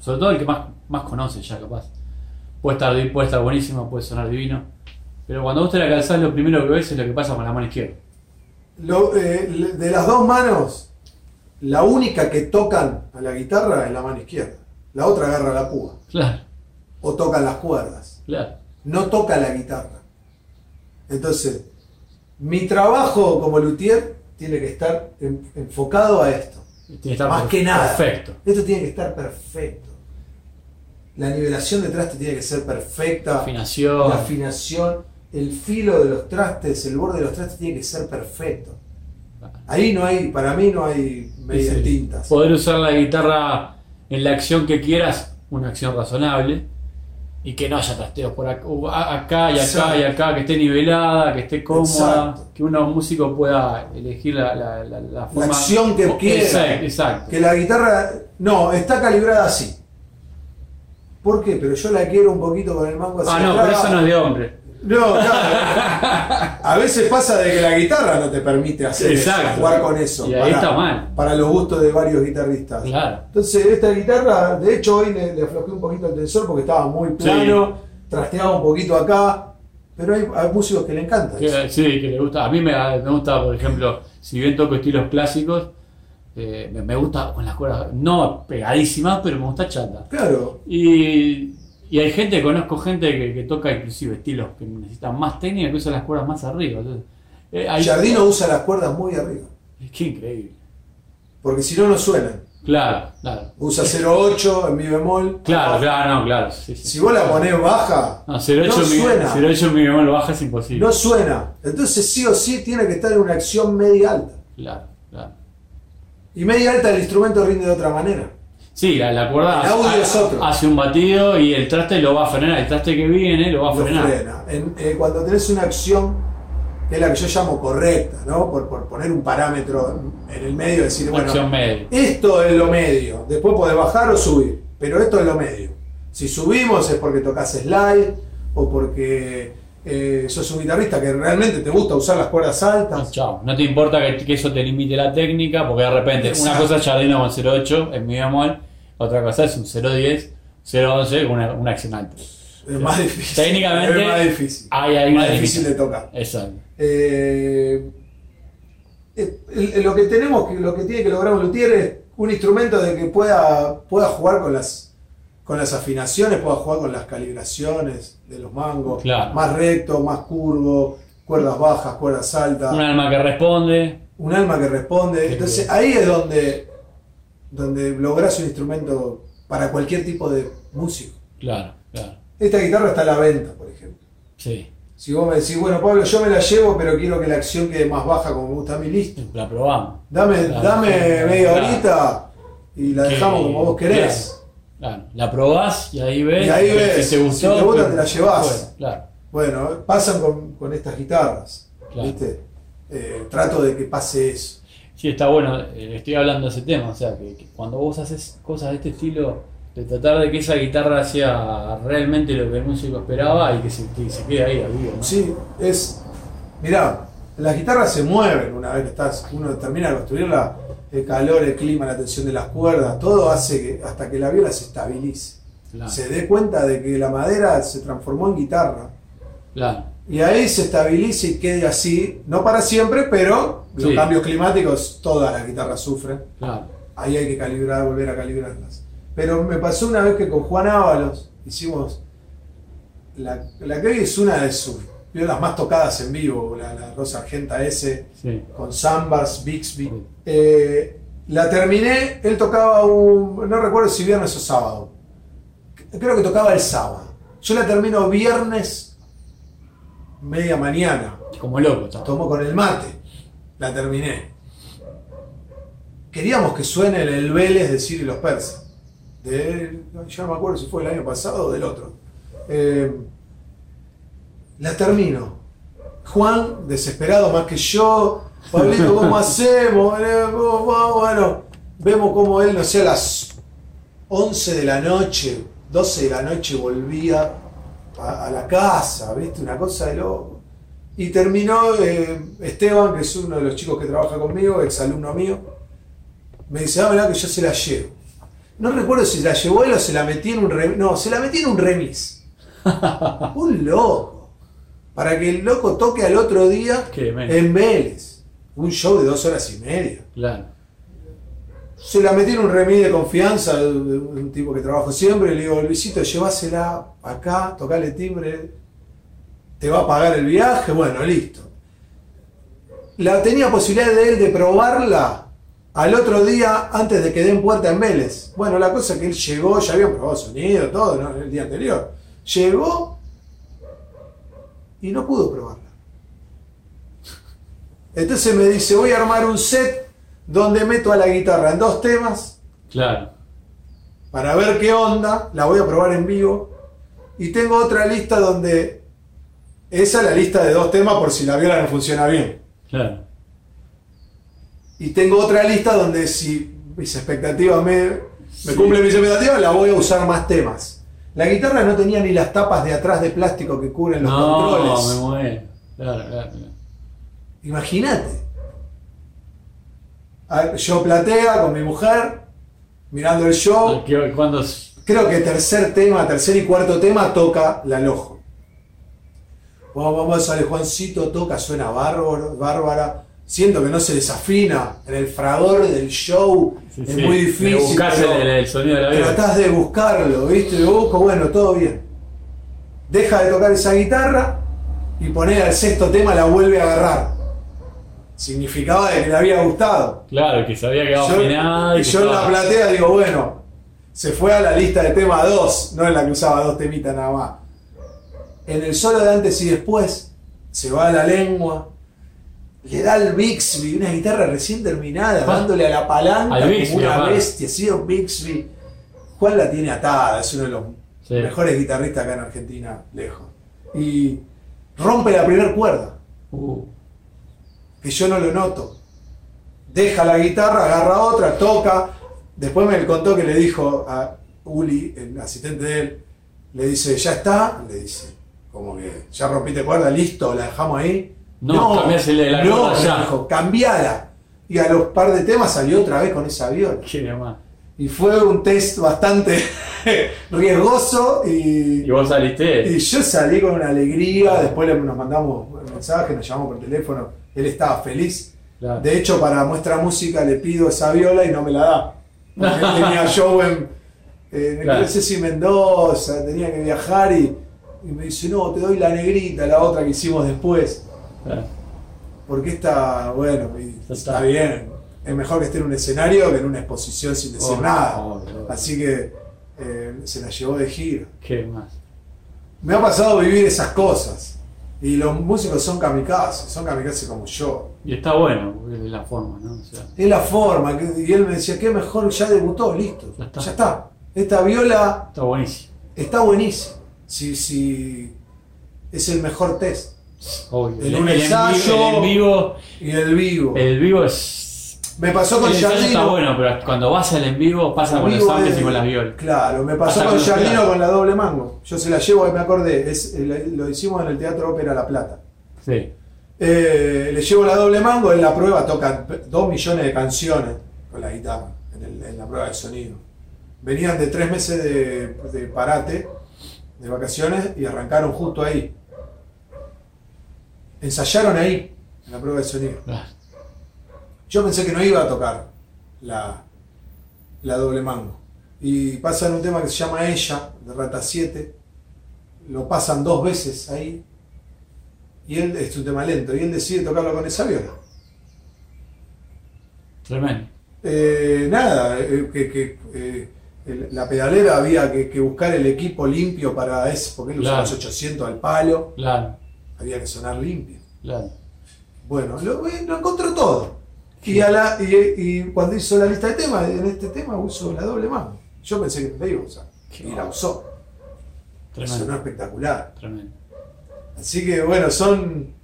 sobre todo el que más, más conoce ya capaz. Puede estar, puede estar buenísima, puede sonar divino. Pero cuando vos te la calzás, lo primero que ves es lo que pasa con la mano izquierda. Lo- eh, de las dos manos, la única que tocan a la guitarra es la mano izquierda. La otra agarra la púa Claro, o tocan las cuerdas. claro. No toca la guitarra. Entonces, mi trabajo como luthier tiene que estar en- enfocado a esto. Tiene que estar Más que nada. Perfecto. Esto tiene que estar perfecto. La nivelación de traste tiene que ser perfecta. Afinación. La afinación, el filo de los trastes, el borde de los trastes tiene que ser perfecto. Ahí no hay, para mí no hay medias Sí, tintas. Poder usar la guitarra en la acción que quieras, una acción razonable. Y que no haya trasteos por acá, uh, acá y acá y acá, que esté nivelada, que esté cómoda, Exacto. que uno músico pueda elegir la, la, la, la forma. acción que quiera. Exacto, exacto. Que la guitarra, no, está calibrada así. ¿Por qué? Pero yo la quiero un poquito con el mango hacia Ah, no, atrás. pero eso no es de hombre. No, claro. A veces pasa de que la guitarra no te permite hacer eso, jugar con eso. Y ahí está mal. Para los gustos de varios guitarristas. Claro. Entonces, esta guitarra, de hecho, hoy le, le aflojé un poquito el tensor porque estaba muy plano, trasteaba un poquito acá. Pero hay, hay músicos que le encanta eso. Sí, que le gusta. A mí me, me gusta, por ejemplo, si bien toco estilos clásicos, eh, me, me gusta con las cuerdas, no pegadísimas, pero me gusta chata. Claro, Y, y hay gente, conozco gente que, que toca inclusive estilos que necesitan más técnica, que usa las cuerdas más arriba. Entonces, eh, hay- Jardino usa las cuerdas muy arriba. Qué increíble. Porque si no, no suenan. Claro, claro. Usa 0.8 en mi bemol. Claro, claro, no, claro. sí, sí. Si vos la ponés baja, No, 08 no mi, suena. 08 mi bemol baja es imposible. no suena. Entonces sí o sí tiene que estar en una acción media alta. Claro, claro. Y media alta el instrumento rinde de otra manera. Sí, la, la cuerda El audio hace, es otro. hace un batido y el traste lo va a frenar. El traste que viene lo va a Lo frenar. frena. En- eh, cuando tenés una acción, que es la que yo llamo correcta, ¿no? Por, por poner un parámetro en el medio, decir, bueno, esto es lo medio. Después podés bajar o subir, pero esto es lo medio. Si subimos es porque tocas slide o porque eh, sos un guitarrista que realmente te gusta usar las cuerdas No, altas. chao. No te importa que, que eso te limite la técnica, porque de repente una cosa es Jardino con 08 en mi bemol, otra cosa es un 010, 011 con una, una acción alta. Es más difícil. Técnicamente, es más difícil. Hay, hay más difícil de tocar. Exacto. Eh, lo que tenemos, que, lo que tiene que lograr un luthier es un instrumento de que pueda, pueda jugar con las, con las afinaciones, pueda jugar con las calibraciones de los mangos, Claro. más recto, más curvo, cuerdas bajas, cuerdas altas, Un alma que responde. un alma que responde. Entonces ahí es donde, donde logras un instrumento para cualquier tipo de músico. Claro, claro. Esta guitarra está a la venta, por ejemplo. Sí. Si vos me decís, bueno, Pablo, yo me la llevo, pero quiero que la acción quede más baja como me gusta a mí, listo. La probamos. Dame, dame media claro. horita y la dejamos como vos querés. Claro. La probás y ahí ves. Y ahí que ves. Si te gustó. Si te gusta, te la llevás. bueno, claro. Bueno, pasan con, con estas guitarras. Claro. ¿viste? Eh, trato de que pase eso. Sí, está bueno, eh, estoy hablando de ese tema, o sea, que, que cuando vos haces cosas de este estilo, de tratar de que esa guitarra sea realmente lo que el músico esperaba y que se, que se quede ahí vivo, ¿no? Sí, es. Mirá, las guitarras se mueven una vez que estás, uno termina de construirla, el calor, el clima, la tensión de las cuerdas, todo hace que hasta que la viola se estabilice. Claro, Se dé cuenta de que la madera se transformó en guitarra. claro, Y ahí se estabilice y quede así, no para siempre, pero los Sí. cambios climáticos todas las guitarras sufren. claro. Ahí hay que calibrar, volver a calibrarlas. Pero me pasó una vez que con Juan Ábalos hicimos la, la que hoy es una de sus violas más tocadas en vivo, la, la Rosa Argenta S, Sí, con Sambars, Bixby. Sí. Eh, la terminé, él tocaba un, no recuerdo si viernes o sábado. Creo que tocaba el sábado. Yo la termino viernes, media mañana. como loco está. Tomo con el mate. La terminé. Queríamos que suene el, Vélez de Ciro y los persas. De, yo no me acuerdo si fue el año pasado o del otro. Eh, la termino. Juan, desesperado más que yo. Pablito, ¿cómo hacemos? Eh. Bueno, vemos cómo él, no sé, a las 11 de la noche, 12 de la noche volvía a, a la casa, ¿viste? Una cosa de loco. Y terminó eh, Esteban, que es uno de los chicos que trabaja conmigo, exalumno mío, me dice, ah, verdad que yo se la llevo. No recuerdo si la llevó él o se la metí en un remis. No, se la metí en un remis. un loco. Para que el loco toque al otro día Qué en Vélez. Un show de dos horas y media. Claro, Se la metí en un remis de confianza de un tipo que trabajo siempre. Le digo, Luisito, llevásela acá, tocale timbre, te va a pagar el viaje. Bueno, listo. La tenía posibilidad de él de probarla al otro día antes de que den puerta en Vélez. Bueno, la cosa es que él llegó, ya habían probado sonido, todo, ¿no? el día anterior. Llegó y no pudo probarla. Entonces me dice, voy a armar un set donde meto a la guitarra en dos temas claro. para ver qué onda, la voy a probar en vivo. Y tengo otra lista donde. Esa es la lista de dos temas por si la viola no funciona bien. Claro. Y tengo otra lista donde si mis expectativas me, me Sí. cumplen mis expectativas, la voy a usar más temas. La guitarra no tenía ni las tapas de atrás de plástico que cubren los No, controles. me muero. Claro, claro. claro. Imagínate. A Yo platea con mi mujer, mirando el show. ¿Qué- ¿Cuándo? Creo que tercer tema, tercer y cuarto tema toca la lojo. Vamos, vamos, sale Juancito, toca, suena bárbaro, bárbara. Siento que no se desafina en el fragor del show. Sí, es sí. muy difícil. pero el, el sonido de la viola. Tratás de buscarlo, ¿viste? Lo busco, bueno, todo bien. Deja de tocar esa guitarra y poner al sexto tema la vuelve a agarrar. Significaba de que le había gustado. Claro, que se había quedado Yo, afinada y yo en la platea digo, bueno, se fue a la lista de tema 2, no en la que usaba dos temitas nada más. En el solo de antes y después, se va a la lengua, le da el Bixby, una guitarra recién terminada, Ah. dándole a la palanca Al como una bestia, ha sido Bixby. Juan la tiene atada, es uno de los Sí. mejores guitarristas acá en Argentina, lejos. Y rompe la primera cuerda Uh, que yo no lo noto. Deja la guitarra, agarra otra, toca. Después me contó que le dijo a Uli, el asistente de él, le dice, ¿ya está? Le dice, como que ya rompiste cuerda, listo, la dejamos ahí. No, cambiásele la no, cuerda ya. me dijo, cambiala. Y a los par de temas salió otra vez con esa viola. qué. Y fue un test bastante riesgoso y, Y vos saliste. y yo salí con una alegría, después nos mandamos mensajes, nos llamamos por teléfono, él estaba feliz. Claro. De hecho, para muestra música le pido esa viola y no me la da. Porque él tenía show en, en Claro. no sé si Mendoza, tenía que viajar y, y me dice, no, te doy la negrita, la otra que hicimos después. Claro. Porque esta, bueno, está. está. bien. Es mejor que esté en un escenario que en una exposición sin decir Obvio, nada. obvio, obvio. Así que eh, se la llevó de gira. Qué más. Me ha pasado vivir esas cosas. Y los músicos son kamikazes, son kamikazes como yo. Y está bueno, porque es la forma, ¿no? O sea, Es la forma. y él me decía, qué mejor, ya debutó, listo. Ya está. Ya está. Esta viola está buenísimo. está buenísima. Si, si es el mejor test. Obvio. En El- un el ensayo- En vivo, Y el vivo. el vivo es. Me pasó con ensayo está Jardino. bueno, pero cuando vas al en vivo pasa con los es- y con las violas. Claro, me pasó con Jardino con la doble mango. Yo se la llevo, me acordé. Es, lo hicimos en el Teatro Ópera La Plata. Sí. Eh, le llevo la doble mango, en la prueba tocan dos millones de canciones con la guitarra, en, el- en la prueba de sonido. Venían de tres meses de, de parate, de vacaciones, y arrancaron justo ahí. Ensayaron ahí, en la prueba de sonido. Claro. Yo pensé que no iba a tocar la, la doble mango. Y pasan un tema que se llama Ella, de Rata 7. Lo pasan dos veces ahí. Y él, es un tema lento, y él decide tocarlo con esa viola. Tremendo. Eh, nada, eh, que, que, eh, el- la pedalera había que, que buscar el equipo limpio para eso, porque él usaba Claro. los 800 al palo, Claro, había que sonar limpio. claro. Bueno, lo, eh, lo encontró todo. Y, a la, y, y cuando hizo la lista de temas, en este tema uso la doble mano. Yo pensé que no la iba a usar. Qué Y la usó. Sonó Tremendo. espectacular. Tremendo. Así que bueno, son.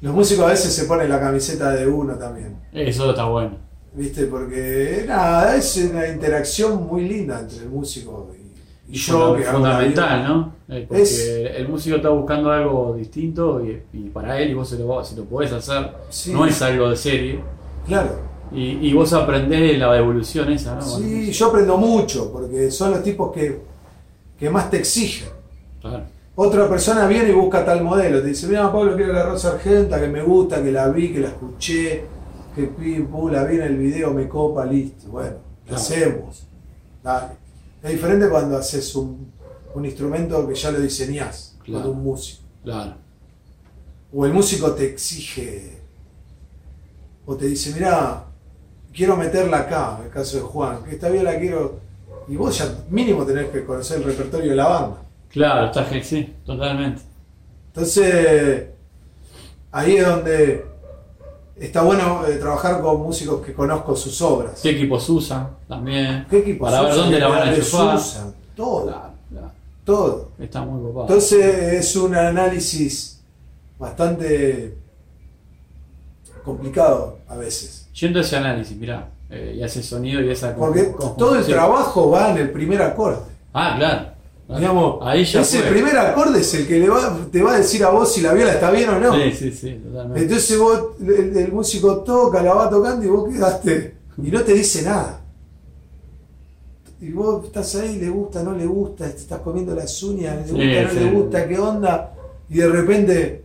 Los músicos a veces se ponen la camiseta de uno también. Eso está bueno. ¿Viste? Porque nada, es una interacción muy linda entre el músico y, y yo. Que fundamental, vida. ¿no? Porque Es- el músico está buscando algo distinto y, y para él, y vos se lo, se lo podés hacer, Sí. no es algo de serie. Claro. Y, y vos aprendés la evolución esa, ¿no? Sí, yo aprendo mucho, porque son los tipos que, que más te exigen. Claro. Otra persona viene y busca tal modelo, te dice, mira Pablo, quiero la Rosa Argenta, que me gusta, que la vi, que la escuché, que pim, pum, la vi en el video, me copa, listo. Bueno, lo Claro. hacemos. Dale. Es diferente cuando haces un, un instrumento que ya lo diseñás, Claro. con un músico. Claro. O el músico te exige, o te dice, mira, quiero meterla acá, en el caso de Juan, que esta viola quiero... Y vos ya mínimo tenés que conocer el repertorio de la banda. Claro, está sí, totalmente. Entonces, ahí es donde está bueno eh, trabajar con músicos que conozco sus obras. ¿Qué equipos usan también? ¿Qué equipos Para ver dónde la van a ¿Qué pedales enchufar. usan? Todo. Claro, claro. todo. Está muy copado. Entonces es un análisis bastante complicado a veces. Yendo a ese análisis, mirá, eh, y ese sonido y esa Porque todo el trabajo va en el primer acorde. Ah, claro. Digamos, Ahí ya ese fue. primer acorde es el que le va, te va a decir a vos si la viola está bien o no. Sí, sí, sí, totalmente. Entonces vos, el, el músico toca, la va tocando y vos quedaste. Y no te dice nada. Y vos estás ahí, le gusta, no le gusta, te estás comiendo las uñas, le Sí, gusta, no sí. le gusta, qué onda. Y de repente,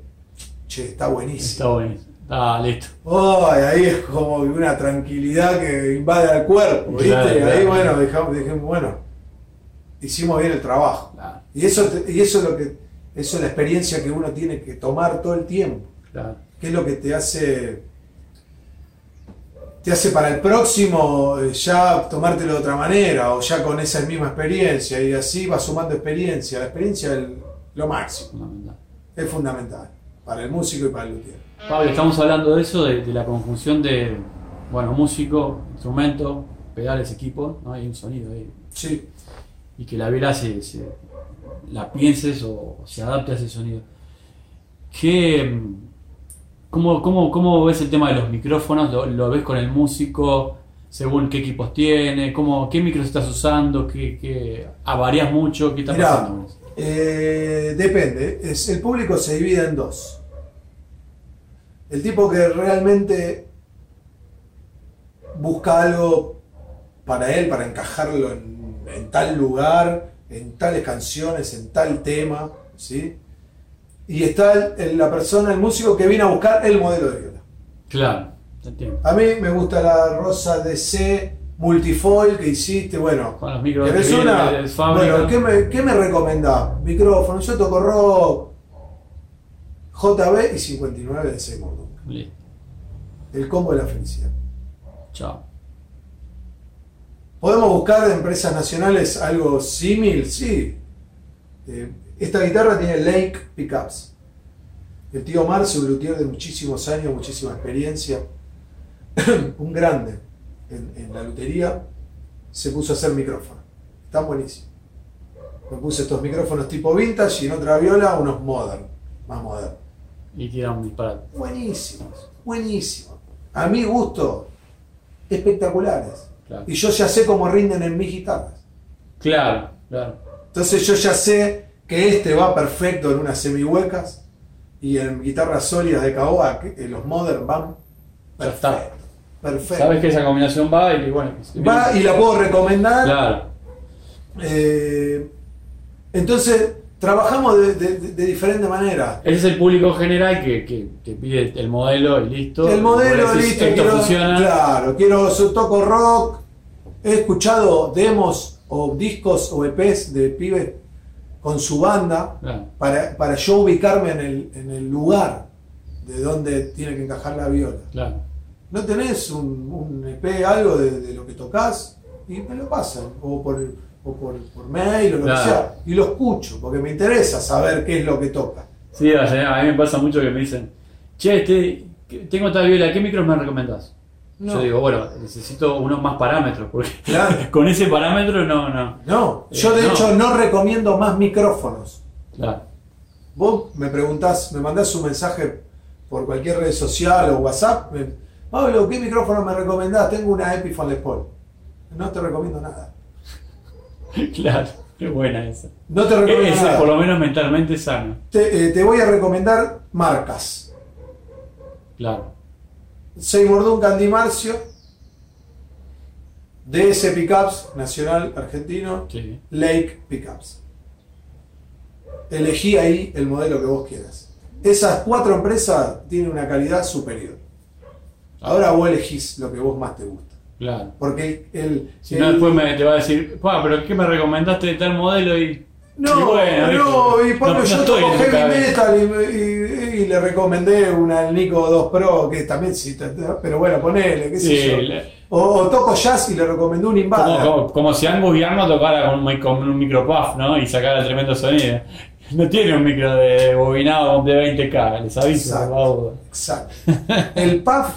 che, está buenísimo. Está buenísimo. Ah, listo. Ay, ahí es como una tranquilidad que invade al cuerpo, ¿viste? Claro, y ahí, claro. bueno, dejamos, dijimos, bueno, hicimos bien el trabajo. Claro, Y eso, y eso es lo que, eso es la experiencia que uno tiene que tomar todo el tiempo. claro. ¿Qué es lo que te hace, te hace para el próximo eh, ya tomártelo de otra manera o ya con esa misma experiencia y así vas sumando experiencia. La experiencia es lo máximo, Fundamental. es fundamental para el músico y para el luthier. Pablo, estamos hablando de eso, de, de la conjunción de, bueno, músico, instrumento, pedales, equipo, ¿no? Hay un sonido ahí. Sí. Y que la vela se, se- la pienses o se adapte a ese sonido. ¿Qué, cómo, cómo, cómo ves el tema de los micrófonos? ¿Lo, lo ves con el músico? ¿Según qué equipos tiene? ¿Cómo, ¿Qué micros estás usando? ¿Qué, qué, ah, ¿Varías mucho? ¿Qué está Mirá, pasando eh, depende. Es, el público se divide en dos. El tipo que realmente busca algo para él, para encajarlo en, en tal lugar, en tales canciones, en tal tema, ¿sí? Y está el- la persona, el músico que viene a buscar el modelo de viola. Claro, entiendo. A mí me gusta la Rosa DC multifoil que hiciste, bueno, Con los micros ¿Querés que vienen una? Bueno, ¿qué me, qué me recomendás? Micrófono, yo toco rock, JB y 59 de Seymour Duncan. El combo de la felicidad. chao. ¿Podemos buscar de empresas nacionales algo símil? Sí. Eh, esta guitarra tiene Lake Pickups. El tío Marce, un luthier de muchísimos años, muchísima experiencia, un grande en, en la lutería, se puso a hacer micrófonos. Están buenísimos. Me puse estos micrófonos tipo vintage y en otra viola unos modern, más modernos. Y tira un disparate. Buenísimos, buenísimos. A mi gusto, espectaculares. Claro. Y yo ya sé cómo rinden en mis guitarras. Claro, claro. Entonces yo ya sé que este va perfecto en unas semihuecas y en guitarras sólidas de caoba, que en los modern van Ya está. perfecto. Perfecto. Sabes que esa combinación va y bueno. Va y la puedo recomendar. Claro, Eh, entonces trabajamos de, de- de- diferente manera. ese es el público general que, que te pide el modelo y listo. El modelo, decís, listo, Esto quiero, funciona. claro, quiero, so- toco rock, he escuchado demos o discos o EPs de pibes con su banda Claro, para, para yo ubicarme en el, en el lugar de donde tiene que encajar la viola. claro. ¿No tenés un, un EP, algo de, de lo que tocas? Y me lo pasan, o por, o por, por mail o lo Claro. que sea, y lo escucho, porque me interesa saber qué es lo que toca. Sí, a mí me pasa mucho que me dicen, che, este, tengo esta viola, ¿qué micros me recomendás? No. Yo digo, bueno, necesito unos más parámetros, porque Claro. con ese parámetro no, no. No, yo Eh, de no. hecho no recomiendo más micrófonos. Claro, Vos me preguntás, me mandás un mensaje por cualquier red social o WhatsApp. me- Pablo, ¿qué micrófono me recomendás? Tengo una Epiphone Les Paul. No te recomiendo nada. claro, qué buena esa. No te recomiendo Ese nada. por lo menos mentalmente sano. Te, eh, te voy a recomendar marcas. Claro, Seymour Duncan Di Marcio, DS Pickups, Nacional Argentino, sí. Lake Pickups. Elegí ahí el modelo que vos quieras. Esas cuatro empresas tienen una calidad superior. Ahora vos elegís lo que vos más te gusta. Claro. Porque el. Si no, después me, te va a decir, pero ¿qué me recomendaste de tal modelo? Y, No, y bueno, no, y Pablo, No- no yo estoy toco heavy metal y, y- y le recomendé una Nico 2 Pro, que también sí, pero bueno, ponele, qué sé Sí, yo. le- O, o toco jazz y le recomendé un como, Invada. como, como si Angus Young tocara con, un un micropuff, ¿no? Y sacara tremendo sonido. No tiene un micro de bobinado de 20k, les aviso, Exacto. Exacto. El puff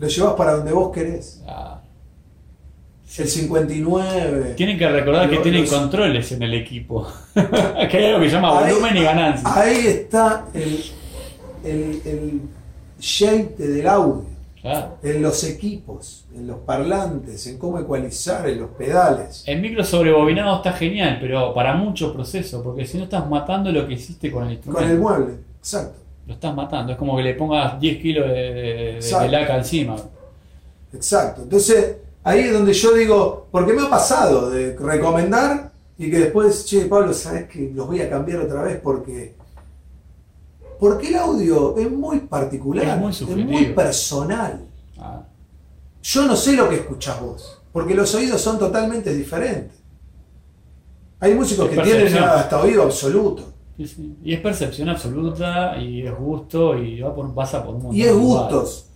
lo llevas para donde vos querés. Ah. el 59. Tienen que recordar que tienen los- controles en el equipo. que hay algo que se llama Ahí- volumen y ganancia. Ahí está el, el, el shape del audio, Claro. en los equipos, en los parlantes, en cómo ecualizar, en los pedales. El micro sobrebobinado está genial, pero para muchos procesos, porque si no estás matando lo que hiciste con el instrumento. Con el mueble, exacto. Lo estás matando. Es como que le pongas 10 kilos de, laca encima. Exacto. Entonces, ahí es donde yo digo, porque me ha pasado de recomendar y que después, che, Pablo, sabes que los voy a cambiar otra vez porque. Porque el audio es muy particular, Es muy es subjetivo. muy personal. Ah, Yo no sé lo que escuchás vos, porque los oídos son totalmente diferentes. Hay músicos Es que tienen hasta oído absoluto. Sí, sí. Y es percepción absoluta, y es gusto, y va por, pasa por un montón Y es gustos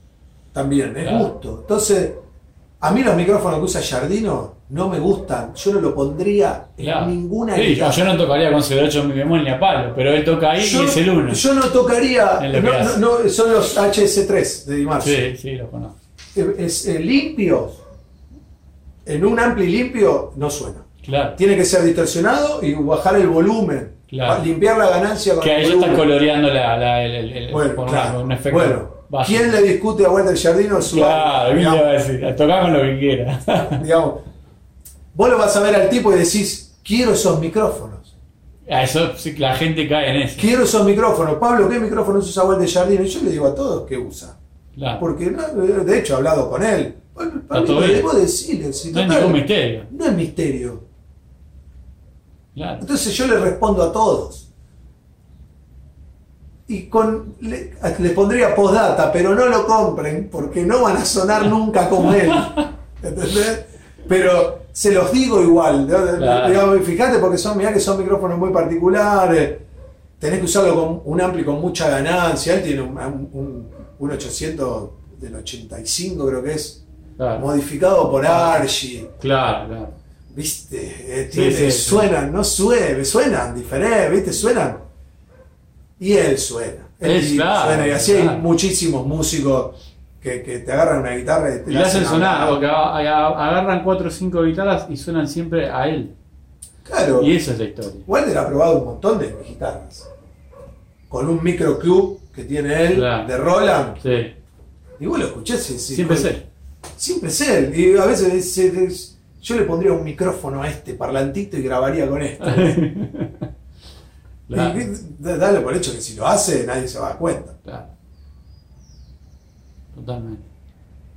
también, es Claro. gusto. Entonces, a mí los micrófonos que usa Jardino no me gustan. Yo no lo pondría en ninguna Sí, yo, no tocaría con 08 mi bemol ni a palo, pero él toca ahí Yo- y es el uno. Yo no tocaría. No- no- no, son los HS3 de Dimarzo. Sí, sí, lo conozco. Es, es limpios. En un ampli limpio no suena. Claro. Tiene que ser distorsionado y bajar el volumen. Claro. Pa- Limpiar la ganancia con Que ahí ya volumen. está coloreando la, la- el, Bueno, claro. un efecto. Bueno. ¿quién le discute a Walter Jardino su Claro, ¿quién le digamos, va a decir? Tocar con lo que quiera. digamos, vos lo vas a ver al tipo y decís, quiero esos micrófonos. A eso sí, la gente cae en eso. Quiero esos micrófonos. Pablo, ¿qué micrófonos usa Walter Jardino? Y yo le digo a todos que usa. Claro. Porque de hecho he hablado con él. Bueno, Pablo, debo decirle, si No total, ningún misterio. no es misterio. Claro. Entonces yo le respondo a todos. Y con le, les pondría postdata, pero no lo compren porque no van a sonar nunca como él. ¿Entendés? Pero se los digo igual. ¿no? Claro. Digamos, fíjate porque son, mirá que son micrófonos muy particulares. Tenés que usarlo con un ampli con mucha ganancia. Él tiene un, un, un 800 del 85 creo que es. Claro. Modificado por Archie. Claro, claro. ¿Viste? Eh, Sí, tiene- sí, sí. suenan, no suenan, suenan diferentes, ¿viste? Suenan. Y él suena. Él Es claro, suena. Y así hay muchísimos músicos que, que te agarran una guitarra y te Y la le hacen sonar, porque agarran 4 o 5 guitarras y suenan siempre a él. Claro. Y esa es la historia. Walter ha probado un montón de guitarras. Con un microclub que tiene él, Claro. de Roland. Sí. Y vos lo escuchás y Siempre es "Joder, él. Siempre es él. Y a veces es- yo le pondría un micrófono a este parlantito y grabaría con esto. Claro, Y d- dale por hecho que si lo hace nadie se va a dar cuenta. claro. Totalmente.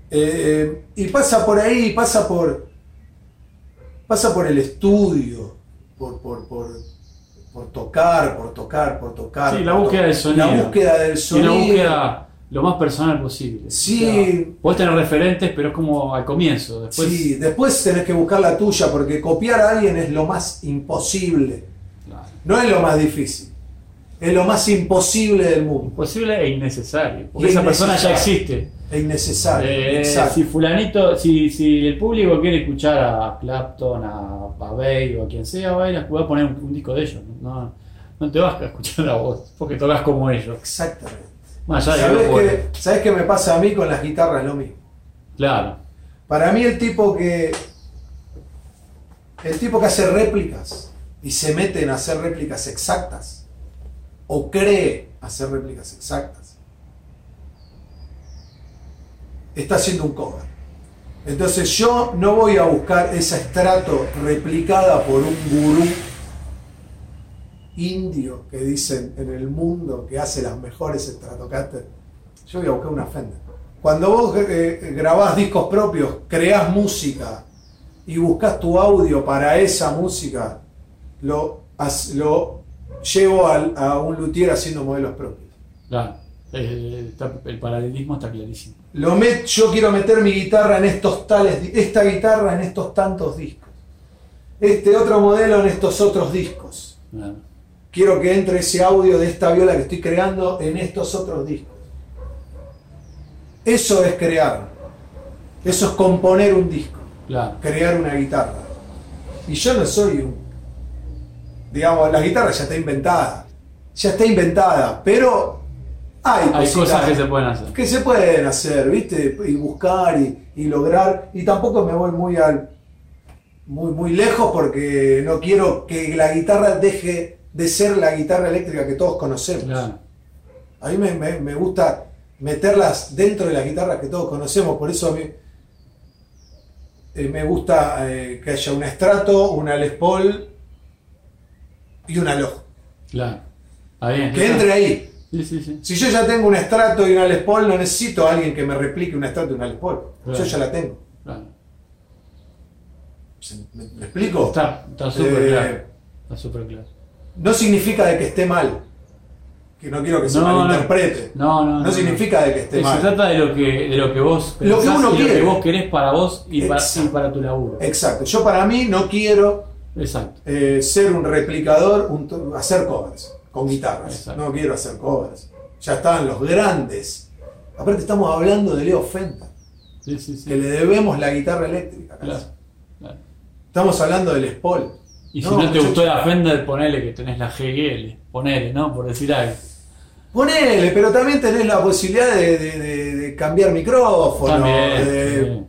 Eh, y pasa por ahí, pasa por. pasa por el estudio, por, por, por, por tocar, por tocar, por tocar. Sí, la búsqueda to- del sonido. La búsqueda del Y sonido. una búsqueda lo más personal posible. Sí. O sea, podés tener referentes, pero es como al comienzo. Después, sí, después tenés que buscar la tuya, porque copiar a alguien es lo más imposible. claro. No es lo más difícil. Es lo más imposible del mundo. Imposible e innecesario. Porque Y esa persona ya existe. Es innecesario. Eh, si fulanito, si, si el público quiere escuchar a Clapton, a, Bay o a quien sea, va a, va poner un, un disco de ellos. No, no te vas a escuchar a vos, porque tocas como ellos. Exactamente. Más allá ¿Sabes que vos podés. qué, ¿Sabés qué me pasa a mí con las guitarras? Lo mismo. Claro, Para mí el tipo que. El tipo que hace réplicas y se mete en hacer réplicas exactas. O cree hacer réplicas exactas. Está haciendo un cover. Entonces yo no voy a buscar esa estrato replicada por un gurú indio que dicen en el mundo que hace las mejores Stratocaster. Yo voy a buscar una Fender. Cuando vos eh, grabás discos propios, creás música y buscas tu audio para esa música, lo, lo llevo al- a un luthier haciendo modelos propios. claro. Eh, está- el paralelismo está clarísimo. Lo met- yo quiero meter mi guitarra en estos tales, esta guitarra en estos tantos discos. Este otro modelo en estos otros discos. Claro. Quiero que entre ese audio de esta viola que estoy creando en estos otros discos. Eso es crear. Eso es componer un disco. Claro. Crear una guitarra. Y yo no soy un. Digamos, la guitarra ya está inventada. Ya está inventada. Pero hay, Hay cosas que se pueden hacer. que se pueden hacer, ¿viste? Y buscar y, y lograr. Y tampoco me voy muy al. muy, muy lejos porque no quiero que la guitarra deje de ser la guitarra eléctrica que todos conocemos. Claro. A mí me, me- me gusta meterlas dentro de las guitarras que todos conocemos, por eso a mí eh, me gusta eh, que haya un Strato, una Les Paul y una Lojo. Claro. Bien. Que entre ahí. Sí, sí, sí. Si yo ya tengo un Strato y una Les Paul, no necesito a alguien que me replique un Strato y una Les Paul. Claro. Yo ya la tengo. Claro. ¿Se- ¿Me, me explico? Está está súper Eh, claro. Está súper claro. No significa de que esté mal. Que no quiero que se No, no. malinterprete. No, no. No significa de que esté Se mal. trata de lo que, de lo que vos Lo que uno y lo quiere. que vos querés para vos y para, Exacto. y para tu laburo. Exacto. Yo para mí no quiero Exacto. eh, ser un replicador, un hacer covers con guitarras. Exacto. No quiero hacer covers. Ya están los grandes. Aparte estamos hablando de Leo Fenta, Sí, sí, sí. que le debemos la guitarra eléctrica. Claro, claro. Estamos hablando del Les Paul. Y si No, te gustó la Fender, ponele que tenés la GL. Ponele, ¿no? Por decir algo. Ponele, pero también tenés la posibilidad de, de- de- de cambiar micrófono, También. de,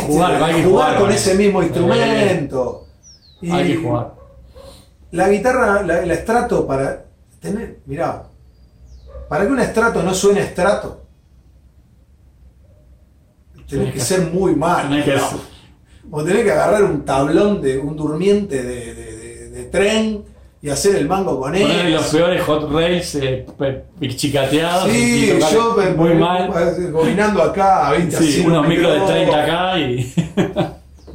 jugar, de hay que jugar jugar con con ese mismo instrumento. Y Hay que jugar. La guitarra, la, el estrato para tener, mirá, para que un estrato no suene a estrato, tenés Tenés que que- ser muy mal. tenés que ¿no? O tenés que agarrar un tablón de un durmiente de, de- de- de tren y hacer el mango con él. Poner los peores hot rails eh, chicateados. Sí, y yo muy me- mal. Bobinando acá a 20 Sí, así, unos un micros de micrófono. 30 acá y.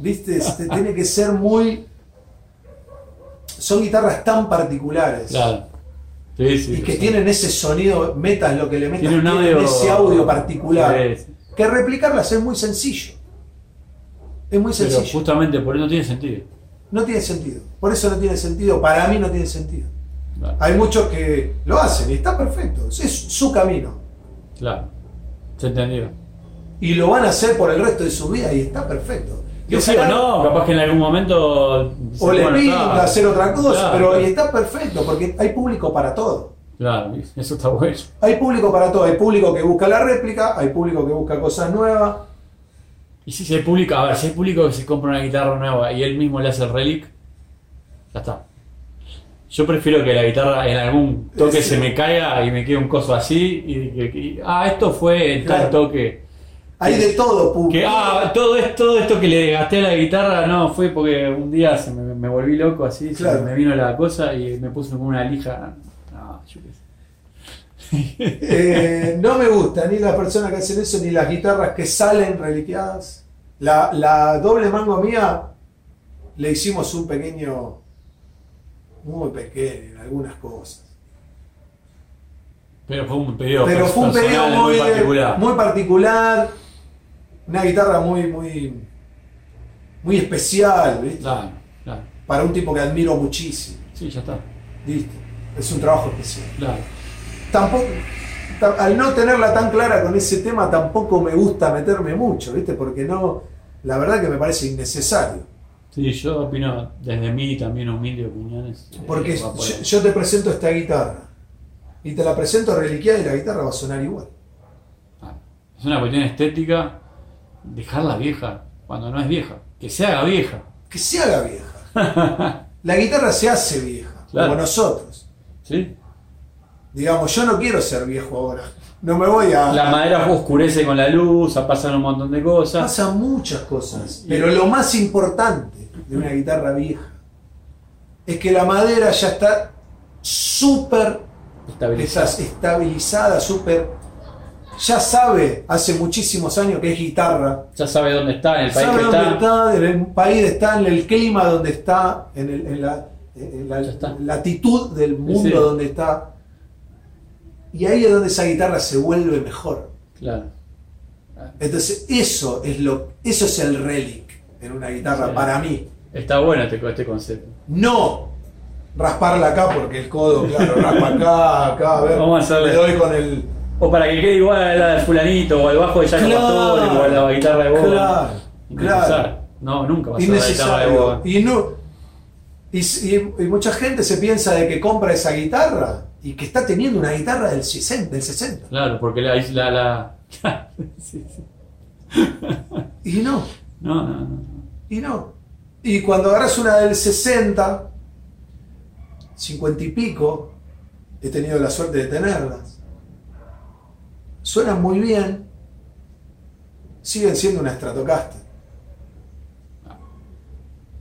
Viste, este, tiene que ser muy. Son guitarras tan particulares. claro. Sí, sí. y que sí. tienen ese sonido, metas lo que le metas, Tiene un audio. ese audio particular. Que replicarlas es muy sencillo. Es muy Pero sencillo. justamente por eso no tiene sentido. No tiene sentido. Por eso no tiene sentido. Para mí no tiene sentido. Claro. Hay muchos que lo hacen y está perfecto. Es su camino. claro. Se entendió. Y lo van a hacer por el resto de su vida y está perfecto. Y Que sí o ojalá- no, capaz que en algún momento. O le pinta hacer otra cosa, Claro, pero claro. y está perfecto porque hay público para todo. Claro, eso está bueno. Hay público para todo. Hay público que busca la réplica, hay público que busca cosas nuevas. Y si hay público, a ver, si hay público que se compra una guitarra nueva y él mismo le hace el relic, ya está. Yo prefiero que la guitarra en algún toque Sí. se me caiga y me quede un coso así y que, ah, esto fue el tal Claro. toque. Hay de todo, público. Que, ah, todo esto, todo esto que le gasté a la guitarra, no, fue porque un día se me, me volví loco así, se Claro. me vino la cosa y me puse como una lija. No, yo qué sé. Eh, no me gusta ni las personas que hacen eso ni las guitarras que salen reliquiadas. La, la doble mango mía le hicimos un pequeño, muy pequeño en algunas cosas. Pero fue un pedido Pero fue un pedido muy, particular. muy particular, una guitarra muy, muy, muy especial, ¿viste? Claro, claro. para un tipo que admiro muchísimo. Sí, ya está. ¿viste? Es un trabajo especial. Claro. Tampoco ta- al no tenerla tan clara con ese tema tampoco me gusta meterme mucho, ¿viste? Porque no, la verdad que me parece innecesario. Sí, yo opino desde mí también humilde opiniones. eh, Porque yo, te presento esta guitarra y te la presento reliquiada y la guitarra va a sonar igual. Ah, Es una cuestión estética, dejarla vieja cuando no es vieja, que se haga vieja. Que se haga vieja. La guitarra se hace vieja, Claro. como nosotros. ¿Sí? Digamos, yo no quiero ser viejo ahora. No me voy a... La madera oscurece con la luz, pasan un montón de cosas. Pasan muchas cosas, pero lo más importante de una guitarra vieja es que la madera ya está súper Estabilizar. está estabilizada, súper. Ya sabe hace muchísimos años que es guitarra. Ya sabe dónde está, en el país Sabe que dónde está. está, en el país está, en el clima donde está, en, el- en la, en latitud del mundo sí. donde está. Y ahí es donde esa guitarra se vuelve mejor. Claro. Entonces, eso es lo, eso es el relic en una guitarra Sí. para mí. Está bueno este, este concepto. No rasparla acá porque el codo, claro, raspa acá, acá, a ver. Vamos a hacerle. Le doy con el. O para que quede igual a la del fulanito, o al bajo de Jaco Claro, Pastor, o a la guitarra de Bob. claro, Innecesario. No, nunca va a ser la guitarra de innecesario. Bob. Y, no, y, y- y mucha gente se piensa de que compra esa guitarra y que está teniendo una guitarra del 60. Del 60. Claro, porque la... la, la... sí, sí. Y no, No, no, no. y no. Y cuando agarras una del 60, 50 y pico, he tenido la suerte de tenerlas, suenan muy bien, siguen siendo una Stratocaster.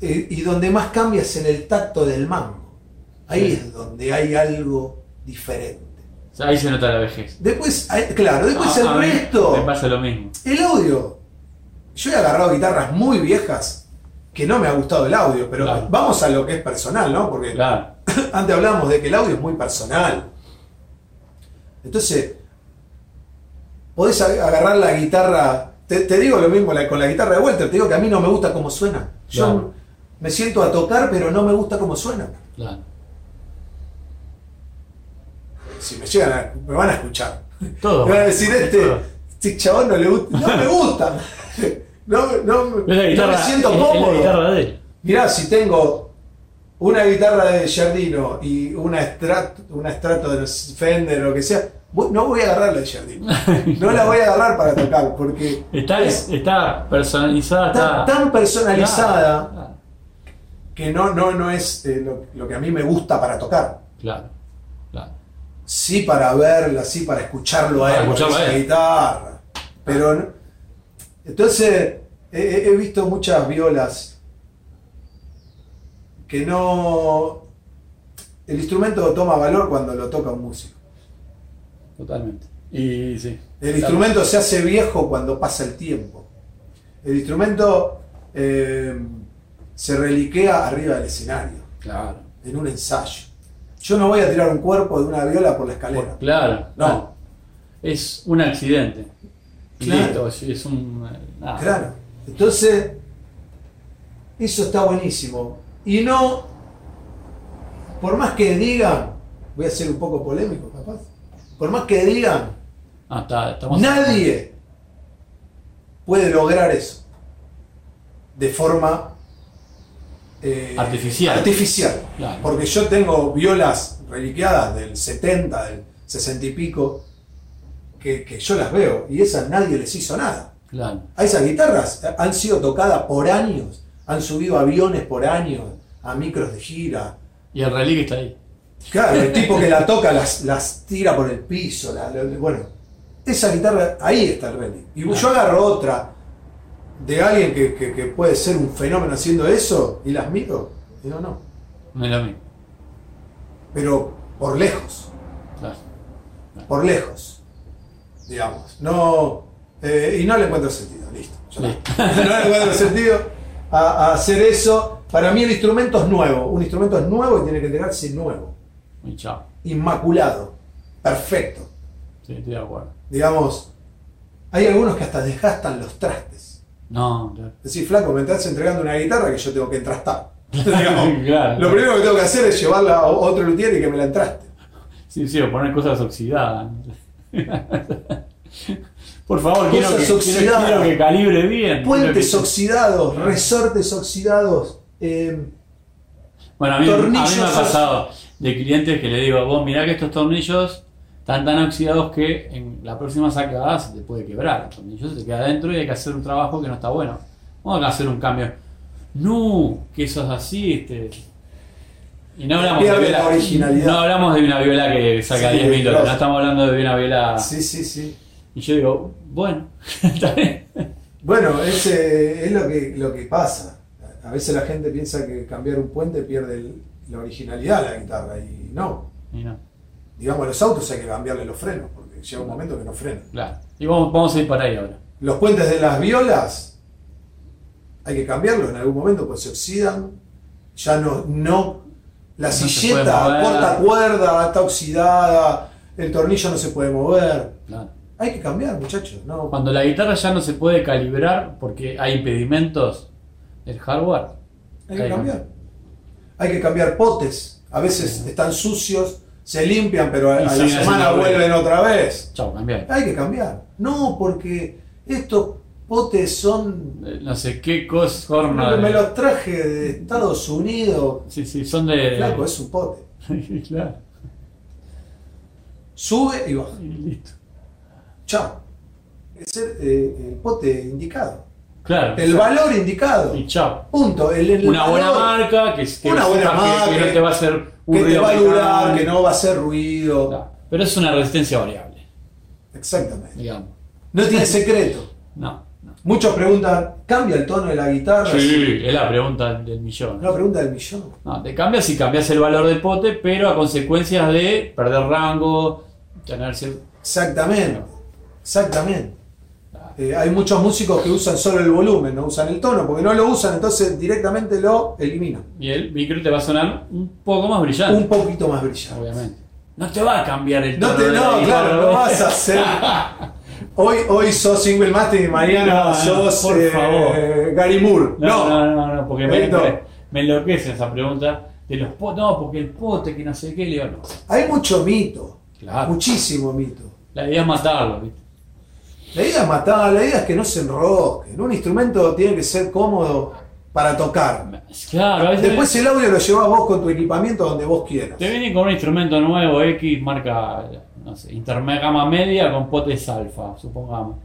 Eh, y donde más cambia es en el tacto del mango. Ahí Sí. es donde hay algo diferente. O sea, ahí se nota la vejez. Después, claro, después A- el resto. Me pasa lo mismo. El audio. Yo he agarrado guitarras muy viejas que no me ha gustado el audio, pero Claro. vamos a lo que es personal, ¿no? Porque Claro. antes hablábamos de que el audio es muy personal. Entonces, podés ag- agarrar la guitarra. Te, te digo lo mismo la- con la guitarra de vuelta, te digo que a mí no me gusta cómo suena. Yo Claro. Me siento a tocar, pero no me gusta cómo suena. Claro. Si me llegan a, me van a escuchar. Todo. Me van a decir, este, Todo. este chabón no le gusta. No me gusta. No, no, la no guitarra, me siento cómodo. la guitarra de él. Mirá, si tengo una guitarra de Giardino y una Strat, una Strato de Fender o lo que sea, no voy a agarrar la de Giardino. No la voy a agarrar para tocar porque Está, es está personalizada, tan, está tan personalizada que no, no, no es eh, lo, lo que a mí me gusta para tocar. claro, claro. Sí para verla, sí para escucharlo a él, con esa guitarra. Pero no- entonces he visto muchas violas que no. El instrumento toma valor cuando lo toca un músico. Totalmente. Y sí. El instrumento se hace viejo cuando pasa el tiempo. El instrumento eh, se reliquea arriba del escenario, Claro. en un ensayo. Yo no voy a tirar un cuerpo de una viola por la escalera. Claro. No. Es un accidente. Claro. Listo, es, un. nada. Claro. Entonces, eso está buenísimo. Y no, por más que digan, voy a ser un poco polémico capaz, por más que digan, Ah, está, estamos. nadie puede lograr eso de forma eh, Artificial. artificial. Claro. Porque yo tengo violas reliquiadas del 70, del 60 y pico, que, que yo las veo y esas nadie les hizo nada. Claro. A esas guitarras han sido tocadas por años, han subido aviones por años, a micros de gira. Y el relic está ahí. Claro, el tipo que la toca las, las tira por el piso. la- la- bueno, esa guitarra, ahí está el relic. Y yo agarro otra de alguien que, que- que puede ser un fenómeno haciendo eso y las miro. Y no, no. Es lo mismo. Pero por lejos, Claro. por lejos, digamos. No, eh, y no le encuentro sentido, listo. no le encuentro sentido a, a hacer eso. Para mí el instrumento es nuevo. Un instrumento es nuevo y tiene que entregarse nuevo. Y chao. Inmaculado. Perfecto. Sí, estoy de acuerdo. Digamos, hay algunos que hasta desgastan los trastes. No, claro. Decir, flaco, me estás entregando una guitarra que yo tengo que entrastar. Digamos, Claro. Lo primero que tengo que hacer es llevarla a otro luthier y que me la entraste. Sí, sí, o poner cosas oxidadas. Por favor, quiero que, quiero- que calibre bien. Puentes que- oxidados, resortes oxidados. eh, Bueno, a mí, a mí me ha pasado de clientes que le digo, vos mirá que estos tornillos están tan oxidados que en la próxima sacada se te puede quebrar. El tornillo se te queda adentro y hay que hacer un trabajo que no está bueno. Vamos a hacer un cambio. No, que eso es así, este. Y no hablamos de viola. la originalidad. No hablamos de una viola que saca Sí, 10 mil dólares, no estamos hablando de una viola. sí, sí, sí. Y yo digo, bueno, está bien. Bueno, ese es lo que, lo que pasa. A veces la gente piensa que cambiar un puente pierde el- la originalidad de la guitarra y no. Y no, Digamos, a los autos hay que cambiarle los frenos porque llega un momento que no frenan. claro. Y vamos, vamos a ir para ahí ahora. Los puentes de las violas hay que cambiarlos en algún momento pues se oxidan. Ya no, no la No silleta corta cuerda está oxidada, el tornillo no se puede mover. Claro. Hay que cambiar, muchachos. No, Cuando la guitarra ya no se puede calibrar porque hay impedimentos del hardware. Hay que cambiar. Hay que cambiar potes. A veces están sucios, se limpian, pero a, la semana vuelven otra vez. Chao, cambiar. Hay que cambiar. No, porque estos potes son. Eh, No sé qué cosa. horno de- Me los traje de Estados Unidos. Sí, sí, son de. Flaco, es un pote. claro. Sube y baja. Y listo. Chao. Es el, eh, el pote indicado. Claro. El valor indicado. Y chao. Punto. El, el Una buena marca que, que Una buena sepas que- marca, que no te va a hacer que te va a durar, que no va a hacer ruido. Pero es una resistencia variable, Exactamente. digamos. No tiene secreto. No, no. Muchos preguntan, ¿cambia el tono de la guitarra? Sí, es la pregunta del millón. Una pregunta del millón. No, te cambias si cambias el valor del pote, pero a consecuencias de perder rango, tener cierto. Exactamente. Exactamente. Eh, hay muchos músicos que usan solo el volumen, no usan el tono, porque no lo usan, entonces directamente lo eliminan. Y el micro te va a sonar un poco más brillante, Un poquito más brillante. obviamente. No te va a cambiar el No tono. te, de la no, claro, no vas a hacer. Hoy, hoy sos single master y mañana No, no, sos por eh, favor. Gary Moore. No, no, no, no, porque me, me enloquece esa pregunta de los potes. No, porque el pote que no sé qué, le digo, no. Hay mucho mito. Claro. Muchísimo mito. La idea es matarlo, ¿viste? La idea es matar, la idea es que no se enrosquen. Un instrumento tiene que ser cómodo para tocar. Claro, a veces Después el audio lo llevas vos con tu equipamiento donde vos quieras. te viene con un instrumento nuevo X, marca, no sé, intermedia gama media con potes alfa, supongamos.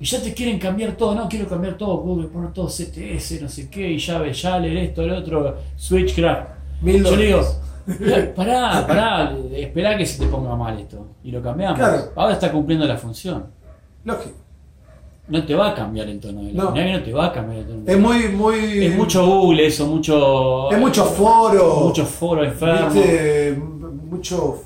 Y ya te quieren cambiar todo, no quiero cambiar todo, Google, poner todo CTS, no sé qué, y llave, Yaler, esto, el otro, Switchcraft. Mil Yo digo, pará, pará, esperá que se te ponga mal esto. Y lo cambiamos. Claro. Ahora está cumpliendo la función. Lógico. No te va a cambiar el tono de la No. te va a cambiar el tono. Es muy, muy. Es mucho Google eso, mucho. Es mucho foro. Mucho foro enfermo. ¿viste? Mucho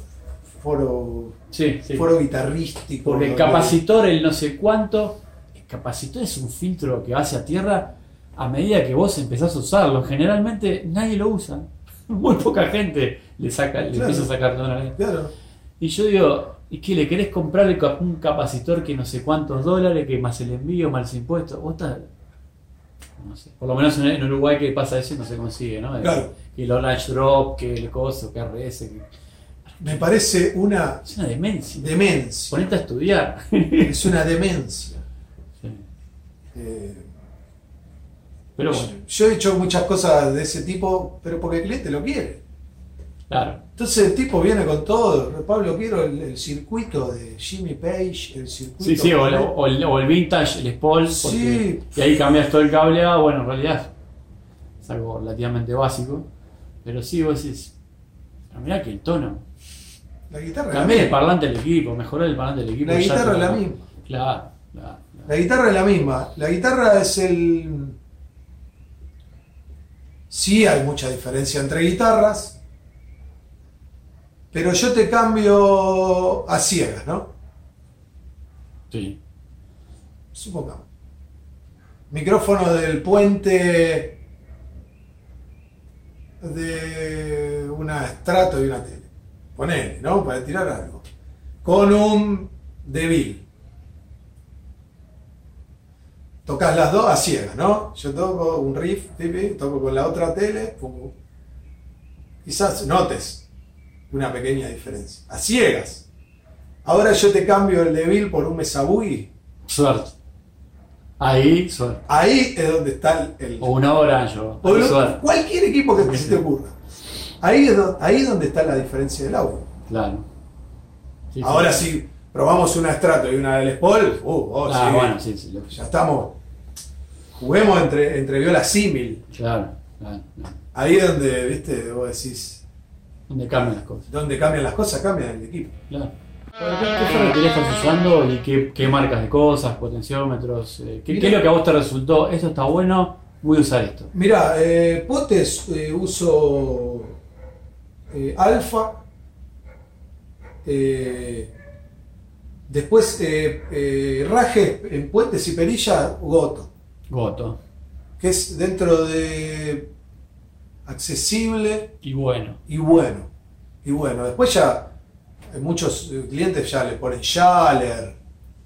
foro. Sí, sí. Foro guitarrístico. Porque el capacitor, el no sé cuánto. El capacitor es un filtro que va hacia tierra a medida que vos empezás a usarlo. Generalmente nadie lo usa. Muy poca gente le saca, le Claro. empieza a sacar tono Claro. Y yo digo, ¿y qué? ¿Le querés comprar un capacitor que no sé cuántos dólares, que más el envío, más los impuestos? Vos estás. No sé. Por lo menos en Uruguay que pasa eso y no se consigue, ¿no? Claro. Que el Orange Drop, que el coso, que RS. que- Me parece una Es una demencia. demencia. Ponete a estudiar. Es una demencia. Sí. Eh, Pero bueno, Yo he hecho muchas cosas de ese tipo, pero porque el cliente lo quiere. Claro. Entonces el tipo viene con todo. Pablo, quiero el, el circuito de Jimmy Page, el circuito. Sí, sí, o, el- o el, o el vintage, el Spol, Sí. y ahí cambias todo el cableado, bueno, en realidad es algo relativamente básico, pero sí, vos decís, pero mirá que el tono, La guitarra cambié el parlante del equipo, mejoré el parlante del equipo. La guitarra es la misma. Claro, claro, claro. La guitarra es la misma. La guitarra es el. Sí hay mucha diferencia entre guitarras, pero yo te cambio a ciegas, ¿no? Sí, Supongamos. Micrófono del puente de una estrato y una tele. Ponele, ¿no? Para tirar algo. Con un débil. Tocas las dos a ciegas, ¿no? Yo toco un riff, pipi, toco con la otra tele. pum. Quizás notes una pequeña diferencia. A ciegas. Ahora yo te cambio el débil por un Mesabugui. suerte. Ahí, suerte. Ahí es donde está el. el- O una orange, o- lo- cualquier equipo que se te ocurra. Ahí es, do- ahí es donde está la diferencia del audio. Claro. Sí, sí. Ahora si probamos una Strato y una del Spol, uh, oh, Ah, sí, bueno, sí, sí, lo- ya estamos. Juguemos entre, entre viola símil. claro, claro, claro. Ahí es donde, viste, vos decís, Donde cambian las cosas. donde cambian las cosas, cambian el equipo. Claro. ¿Qué, ferretería estás usando y qué, qué marcas de cosas, potenciómetros? eh, ¿qué, qué es lo que a vos te resultó? Esto está bueno, voy a usar esto. Mira, eh, potes eh, uso eh, alfa. después rajes en puentes y perilla, goto. Goto. Que es dentro de accesible Y bueno. y bueno. Y bueno, después ya eh, muchos eh, clientes ya le ponen Schaller,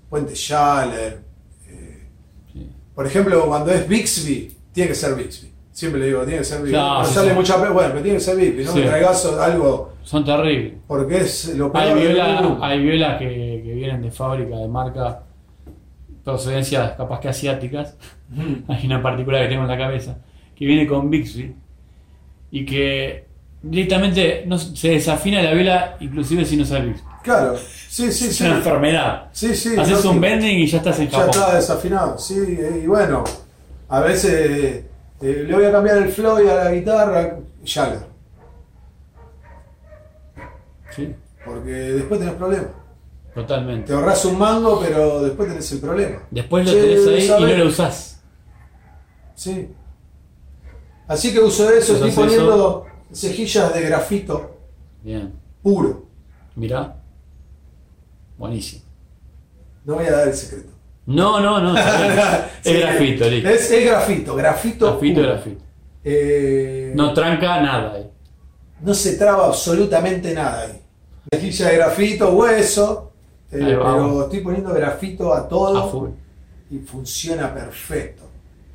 puente Schaller. eh, Sí. por ejemplo, cuando es Bixby, tiene que ser Bixby. Siempre le digo, tiene que ser Bixby. Claro, no sí, sale sí. mucha bueno, pero tiene que ser Bixby, no me traigas algo Son terribles. porque es lo peor Hay violas hay que, que vienen de fábrica, de marca, procedencias capaz que asiáticas. Ujú. Hay una particular que tengo en la cabeza, que viene con Bixby y que directamente no, se desafina la viola inclusive si no sabe Bixby. Claro, sí, sí, Es sí. una enfermedad. Sí, sí. Haces un bending y ya estás en Ya está desafinado, sí, y bueno, A veces eh, le voy a cambiar el flow a la guitarra, Jagger. Sí, Porque después tenés problemas. totalmente. Te ahorras un mango, pero después tenés el problema. Después lo Che, tenés ahí y no lo usás. Sí. Así que uso eso, ¿Usas estoy poniendo cejillas de grafito Bien. puro. Mirá. Buenísimo. No voy a dar el secreto. No, no, no. Sí, es grafito, listo. Es, es grafito, grafito. Grafito, puro. grafito. Eh, No tranca nada ahí. no se traba absolutamente nada ahí. Cejilla de grafito, hueso. eh, pero estoy poniendo grafito a todo A full. y funciona perfecto.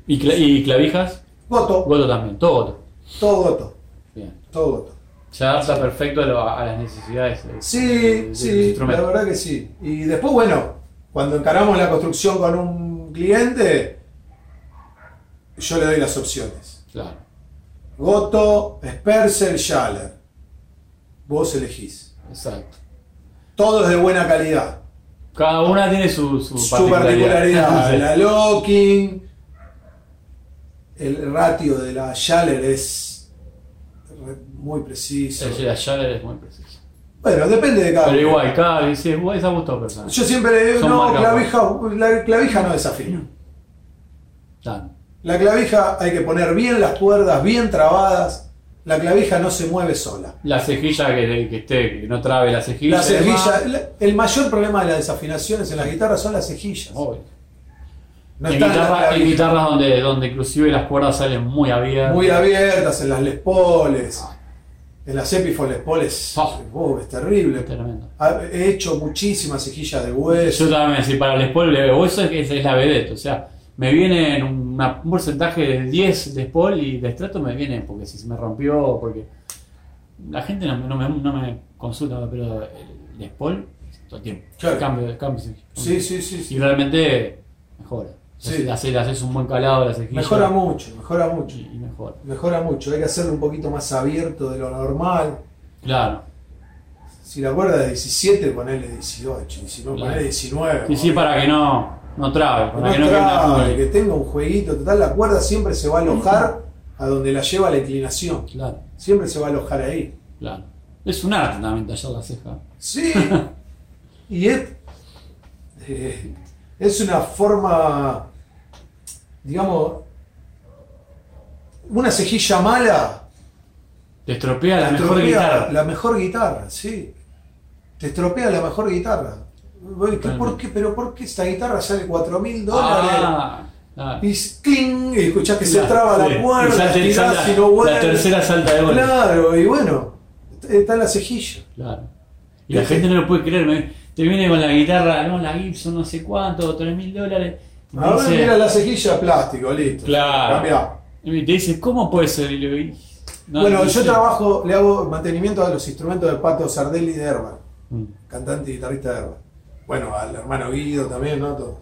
¿Y, cla- y clavijas? Goto, Goto también, todo goto. todo goto, Bien. todo goto. Se adapta perfecto a, lo- a las necesidades. de- Sí, de sí, la verdad que sí. Y después, bueno, cuando encaramos la construcción con un cliente, yo le doy las opciones. Claro. Goto, Sperser, Schaller. Vos elegís. Exacto. Todo es de buena calidad. Cada una tiene su, su, Su particularidad. Sí. La locking, el ratio de la Schaller es muy preciso. El la Schaller es muy preciso. Bueno, depende de cada Pero uno. igual, cada es a gusto personal. Yo siempre le digo, Son no, clavija, la clavija no desafina. Claro. La clavija hay que poner bien las cuerdas, bien trabadas. La clavija no se mueve sola. La cejilla que, que esté, que no trabe la cejilla. La cejilla, la- el mayor problema de las desafinaciones en las guitarras son las cejillas. obvio. No en, guitarra- guitarras donde, donde inclusive las cuerdas salen muy abiertas. muy abiertas, en las Les Paules, en las Epiphone Les Paules. Ah. oh, es terrible. Tremendo. He hecho muchísimas cejillas de hueso. Yo también, si para el Spol le veo eso es que es, la vedette, o sea, me viene en una- un porcentaje de 10 de Spol y de estrato me viene porque si se me rompió, porque la gente no, me- no me, no me consulta, pero el, el Spol todo el tiempo, Claro. cambio, cambio, Sí, sí, sí. y realmente mejora. Sí. Le haces, le haces un buen calado a la cejilla Mejora mucho, mejora mucho. y, y mejora. Mejora mucho. Hay que hacerlo un poquito más abierto de lo normal. Claro. Si la cuerda es 17, ponele 18. Y si no, Claro. ponele 19. Sí, sí, para que no, no trabe, para no que no trabe, que tenga un jueguito. Total, la cuerda siempre se va a alojar a donde la lleva la inclinación. Claro, Siempre se va a alojar ahí. claro. Es un arte también tallar la ceja. Sí. y es, eh, es una forma, digamos, una cejilla mala. Te estropea la te mejor estropea guitarra. La mejor guitarra, sí. Te estropea la mejor guitarra. ¿qué- ¿Por qué? ¿Pero por qué esta guitarra sale 4 mil dólares? Ah, ah. Y cling, y escuchás que se traba sí. la Y puerta, salta- y no vuelve. La tercera salta de golpe. Claro, y bueno, está en la cejilla. Claro. Y la gente no lo puede creer. me- te viene con la guitarra, no, la Gibson, no sé cuánto, 3 mil dólares. Ahora dice- mira la cejilla plástico, listo. Claro. Cambiá. Y te dice, ¿cómo puede ser? Y le digo, "Y- no, bueno, no yo sé". trabajo, le hago mantenimiento a los instrumentos de Pato Sardelli de Herman, Mm, cantante y guitarrista de Herman. Bueno, al hermano Guido también, ¿no? Todo.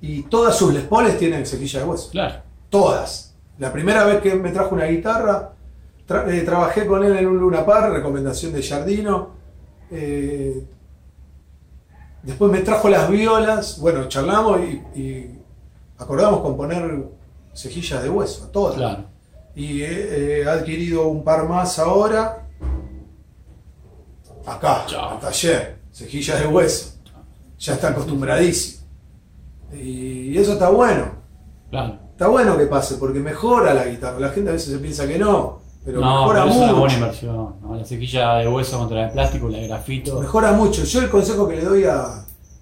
Y todas sus Les Paules tienen cejilla de hueso. Claro. Todas. La primera vez que me trajo una guitarra, tra- eh, trabajé con él en un Luna Par, recomendación de Jardino. Eh, después me trajo las violas, bueno, charlamos y, y acordamos con poner cejillas de hueso, todas. Claro. Y he, he adquirido un par más ahora. Acá, Chao. al taller, cejillas de hueso. Ya está acostumbradísimo. Y eso está bueno. Claro. Está bueno que pase porque mejora la guitarra. La gente a veces se piensa que no, pero no, mejora pero es una buena mucho. inversión. ¿no? La cequilla de hueso contra de plástico, la de grafito. Mejora mucho. Yo el consejo que le doy a,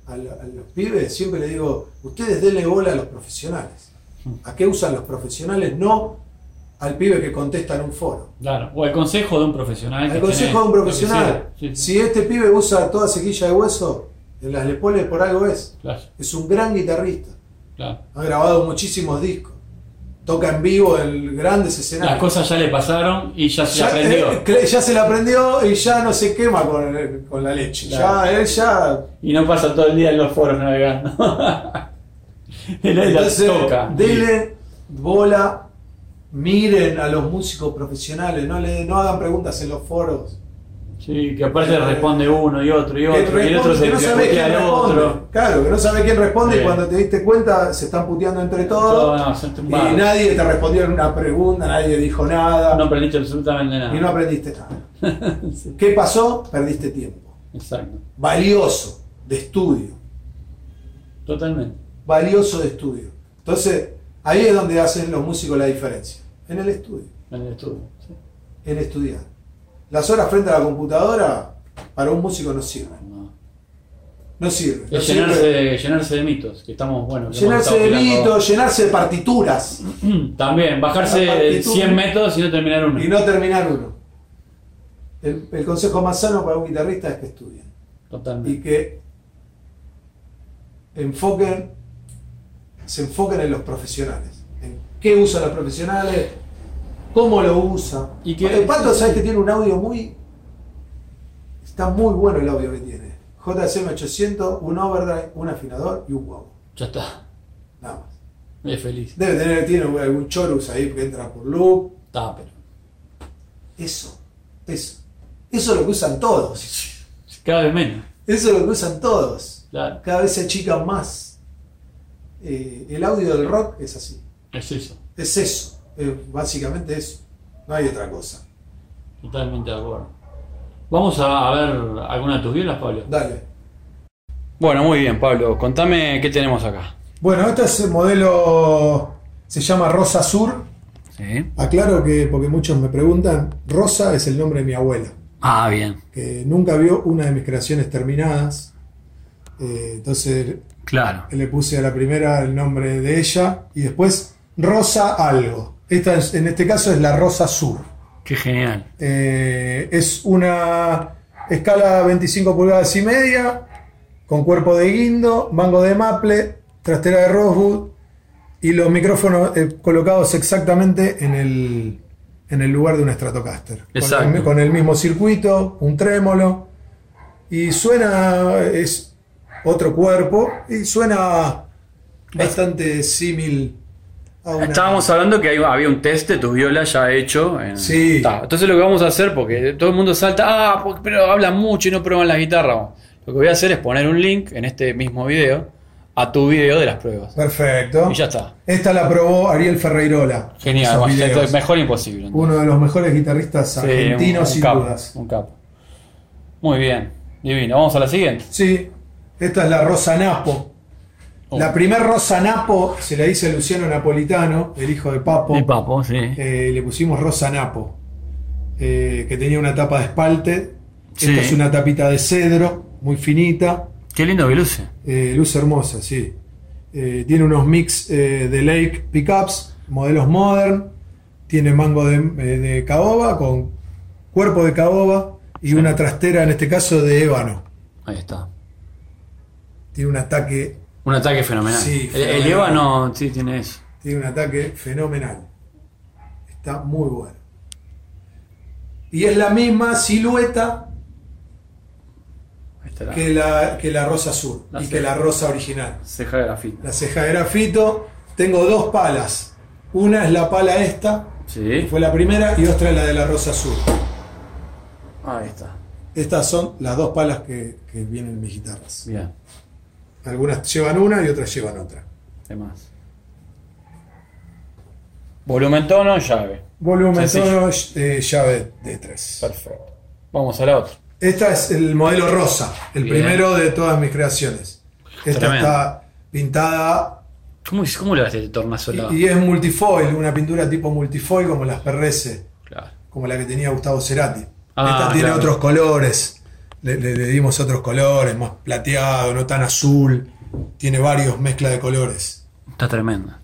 a la- a los pibes, siempre le digo, ustedes denle bola a los profesionales. ¿A qué usan los profesionales? No al pibe que contesta en un foro. Claro. O el consejo de un profesional. El consejo de un profesional. sea. Sí, sí, Si este pibe usa toda cejilla de hueso, en las Lepoles por algo es. Claro, Es un gran guitarrista. claro. Ha grabado muchísimos discos. Toca en vivo en grandes Las escenarios. cosas ya le pasaron y ya se ya, aprendió. eh, ya se la aprendió y ya no se quema con, con la leche. Claro. Ya él ya. Y no pasa todo el día en los foros navegando. Él Entonces, toca. denle bola, miren a los músicos profesionales, no, le, no hagan preguntas en los foros. Sí, que aparte responde uno y otro y Que otro, y el otro que se no sabe quién al responde. otro. Claro, que no sabe quién responde Sí. y cuando te diste cuenta se están puteando entre todos. Todo, no, y nadie te respondió en una pregunta, nadie dijo nada. No aprendiste absolutamente nada. y no aprendiste nada. Sí, ¿Qué pasó? Perdiste tiempo. Exacto, Valioso de estudio. totalmente. Valioso de estudio. Entonces, ahí es donde hacen los músicos la diferencia. En el estudio. En el estudio. sí. En estudiar. Las horas frente a la computadora para un músico no sirven. No. Sirve. llenarse de, llenarse de mitos, que estamos, bueno, que Llenarse de mitos, llenarse de partituras También, bajarse partitura. 100 metros y no terminar uno. y no terminar uno. El, el consejo más sano para un guitarrista es que estudien y Totalmente. que enfoquen, se enfoquen en los profesionales, en qué usan los profesionales, cómo lo usan. Y que- el Pato, sabes que tiene un audio muy, está muy bueno el audio que tiene. JSM 800, un overdrive, un afinador y un wow. Ya está. Nada más. Es feliz. Debe tener, tiene algún chorus ahí que entra por loop. Está, pero. Eso, eso. Eso es lo que usan todos. Cada vez menos. Eso es lo que usan todos. Claro. Cada vez se achican más. Eh, el audio del rock es así. Es eso. Es eso. Es básicamente eso. No hay otra cosa. Totalmente de acuerdo. Vamos a, a ver alguna de tus violas, Pablo. Dale. Bueno, muy bien, Pablo. Contame qué tenemos acá. Bueno, este es el modelo. Se llama Rosa Sur. Sí. Aclaro que, porque muchos me preguntan, Rosa es el nombre de mi abuela. Ah, bien. Que nunca vio una de mis creaciones terminadas. Eh, entonces Claro. le puse a la primera el nombre de ella y después Rosa algo. Esta es- en este caso es la Rosa Sur. Qué genial. Eh, es una escala 25 pulgadas y media, con cuerpo de guindo, mango de maple, trastera de rosewood y los micrófonos eh, colocados exactamente en el, en el lugar de un Stratocaster. Con Exacto. el, con el mismo circuito, un trémolo. Y suena, es otro cuerpo, y suena bastante símil a una... Estábamos hablando que hay- había un test de tu viola ya hecho. en- Sí. Ta, Entonces lo que vamos a hacer, porque todo el mundo salta, ah, pero hablan mucho y no prueban la guitarra. Lo que voy a hacer es poner un link en este mismo video a tu video de las pruebas. Perfecto. Y ya está. Esta la probó Ariel Ferreirola. Genial, mejor imposible. entonces. Uno de los mejores guitarristas Sí, argentinos, un sin capo, dudas. Un capo. Muy bien, divino. Vamos a la siguiente. Sí, esta es la Rosa Napo. Oh. La primer Rosa Napo se la dice Luciano Napolitano, el hijo de Papo. Mi papo, sí. Eh, le pusimos Rosa Napo, eh, que tenía una tapa de espalte. Sí. Esta es una tapita de cedro, muy finita. Qué lindo que luce. Eh, luz hermosa, sí. Eh, tiene unos mix de Lake pickups, modelos modern. Tiene mango de, de caoba con cuerpo de caoba y una trastera, en este caso, de ébano. Ahí está. Tiene un ataque, Un ataque fenomenal. Sí, el, el fenomenal. ébano sí tiene eso. tiene un ataque fenomenal. Está muy bueno. Y es la misma silueta la que la, que la rosa La y ceja. que la rosa original. ceja de grafito. La ceja de grafito. Tengo dos palas. Una es la pala esta, que Sí. fue la primera, y otra es la de la rosa azul. Ahí está. Estas son las dos palas que, que vienen en mis guitarras. Bien. Algunas llevan una y otras llevan otra. ¿Qué más? Volumen tono, llave. Volumen Sencillo. tono, eh, llave de 3. Perfecto. Vamos a la otra. Esta es el modelo rosa, el Bien. primero de todas mis creaciones. Esta Tremendo. está pintada ¿Cómo, cómo le haces de tornasolado? y, y es multifoil, una pintura tipo multifoil como las PRS, Claro. como la que tenía Gustavo Cerati. Ah, Esta tiene claro. otros colores, le, le- le dimos otros colores, más plateado, no tan azul, tiene varios mezclas de colores. Está tremenda.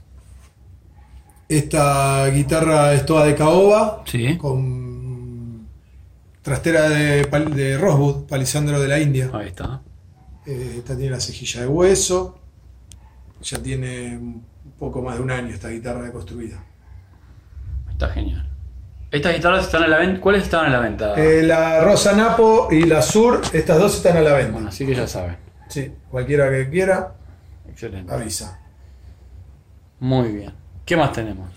Esta guitarra es toda de caoba, Sí. con trastera de, de Rosewood, palisandro de la India. Ahí está. Eh, esta tiene la cejilla de hueso. Ya tiene un poco más de un año esta guitarra de construida. Está genial. Estas guitarras están a la venta. ¿Cuáles están a la venta? Eh, la Rosa Napo y la Sur, estas dos están a la venta. bueno, así que ya saben. Sí, cualquiera que quiera, Excelente. avisa. Muy bien. ¿Qué más tenemos?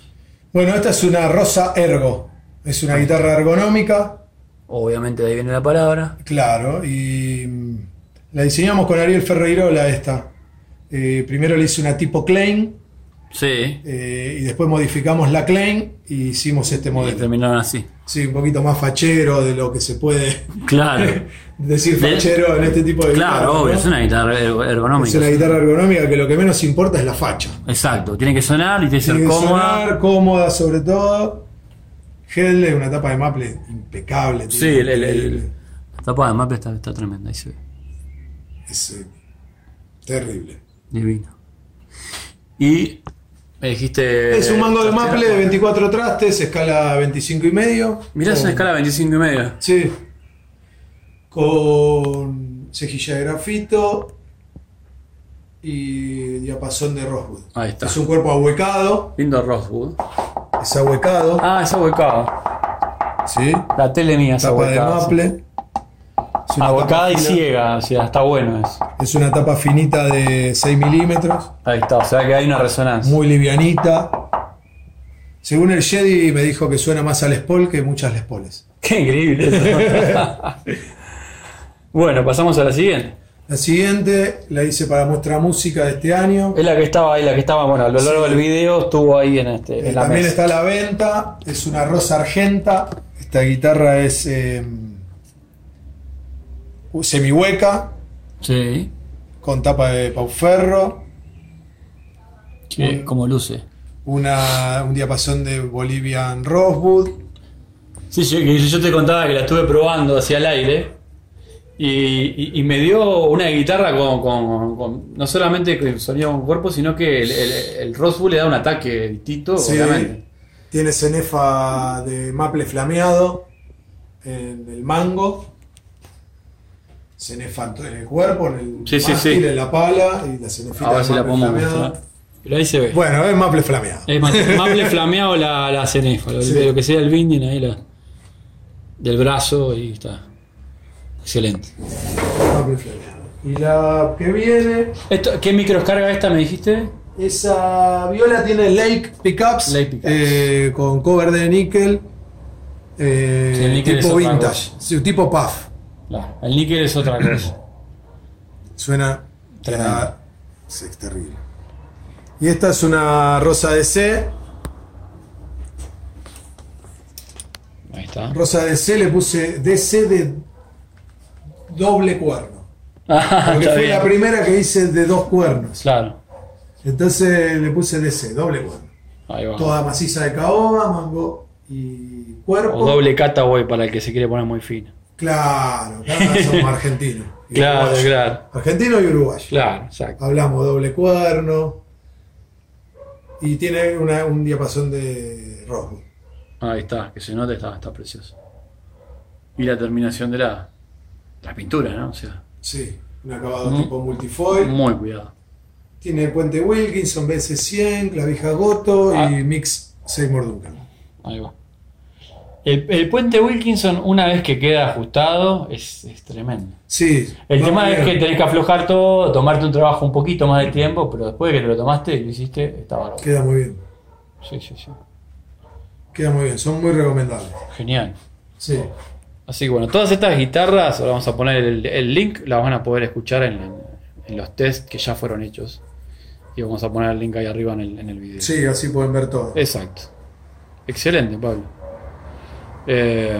Bueno, esta es una Rosa Ergo. Es una guitarra ergonómica Obviamente de ahí viene la palabra. Claro, y mm, la diseñamos con Ariel Ferreirola esta. Eh, primero le hice una tipo Klein Sí. eh, y después modificamos la Klein y hicimos este Y modelo. terminaron así. Sí, un poquito más fachero de lo que se puede Claro. decir De- fachero en este tipo de Claro, guitarra, obvio, ¿no? es una guitarra er- ergonómica. Es una guitarra ergonómica que lo que menos importa es la facha. Exacto, tiene que sonar y tiene que ser que cómoda. sonar, cómoda sobre todo. Hedley, una tapa de maple impecable. Sí, el, el- el- increíble. la tapa de maple está, está tremenda, ahí se ve. Es eh, terrible. Divino. Y me dijiste. Es un mango de maple de 24 trastes, escala 25 y medio. Mirá, es una escala 25 y medio. Sí. Con cejilla de grafito y diapasón de rosewood. Ahí está. Es un cuerpo ahuecado. Lindo Rosewood. Es ahuecado. Ah, es ahuecado. Sí. La tele mía es Tapa de ahuecada. sí. maple. Es una tapa y ciega, o sea, está bueno eso. Es una tapa finita de 6 milímetros. Ahí está, o sea que hay una resonancia. Muy livianita. Según el Jedi me dijo que suena más a Les Paul que muchas Les Paules. Qué increíble eso. bueno, pasamos a la siguiente. La siguiente la hice para muestra música de este año. Es la que estaba ahí, la que estaba, bueno, a lo largo Sí. del video estuvo ahí en, este, Eh, la también mesa. está a la venta. Es una rosa argenta. Esta guitarra es eh, semihueca, Sí. con tapa de pauferro. Que- como luce. Una, un diapasón de Bolivian Rosewood. Sí, yo, yo te contaba que la estuve probando hacia el aire y, y- y me dio una guitarra con, con- con- no solamente con sonido con cuerpo, sino que el, el, el Rosewood le da un ataque distinto, Sí. obviamente. Tiene cenefa de maple flameado en el mango. Cenefa en el cuerpo, en el Sí, sí, mástil, sí. en la pala y la cenefita A ver de si la podemos mostrar. Pero ahí se ve. Bueno, es maple flameado. Es maple flameado la, la cenefa, lo, Sí. lo que sea el binding ahí la, del brazo y está. Excelente. Maple flameado. Y la que viene, Esto, ¿Qué micros carga esta me dijiste? esa viola tiene Lake Pickups, Lake Pickups. eh, con cover de níquel. eh, Sí, tipo vintage, sí, tipo puff. El níquel es otra cosa. Suena Tremendo. ah, es terrible. Y esta es una rosa de C. Ahí está. Rosa de C le puse DC de doble cuerno. Ah, Porque fue bien. la primera que hice de dos cuernos. Claro, Entonces le puse DC, doble cuerno. ahí va. Toda maciza de caoba, mango y cuerpo. O doble cataway para el que se quiere poner muy fino. Claro, claro, somos argentinos. Claro, claro. Argentino y uruguayo. Claro, exacto. Hablamos doble cuerno. Y tiene una- un diapasón de rojo. Ahí está, que se nota, está, está precioso. Y la terminación de la, la pintura, ¿no? O sea, Sí, un acabado tipo multifoil. muy cuidado. Tiene puente Wilkinson, BC100, clavija Goto Ah. y mix Seymour Duncan. Ahí va. El, el puente Wilkinson, una vez que queda ajustado, es, es tremendo. Sí. El tema es que tenés que aflojar todo, tomarte un trabajo un poquito más de tiempo, pero después de que te lo tomaste y lo hiciste, está bárbaro. Queda muy bien. Sí, sí, sí. Queda muy bien. Son muy recomendables. Genial. Sí. Así que bueno, todas estas guitarras, ahora vamos a poner el, el link, las van a poder escuchar en, en los test que ya fueron hechos. Y vamos a poner el link ahí arriba en el, en el video. Sí, así pueden ver todo. Exacto. Excelente, Pablo. Eh,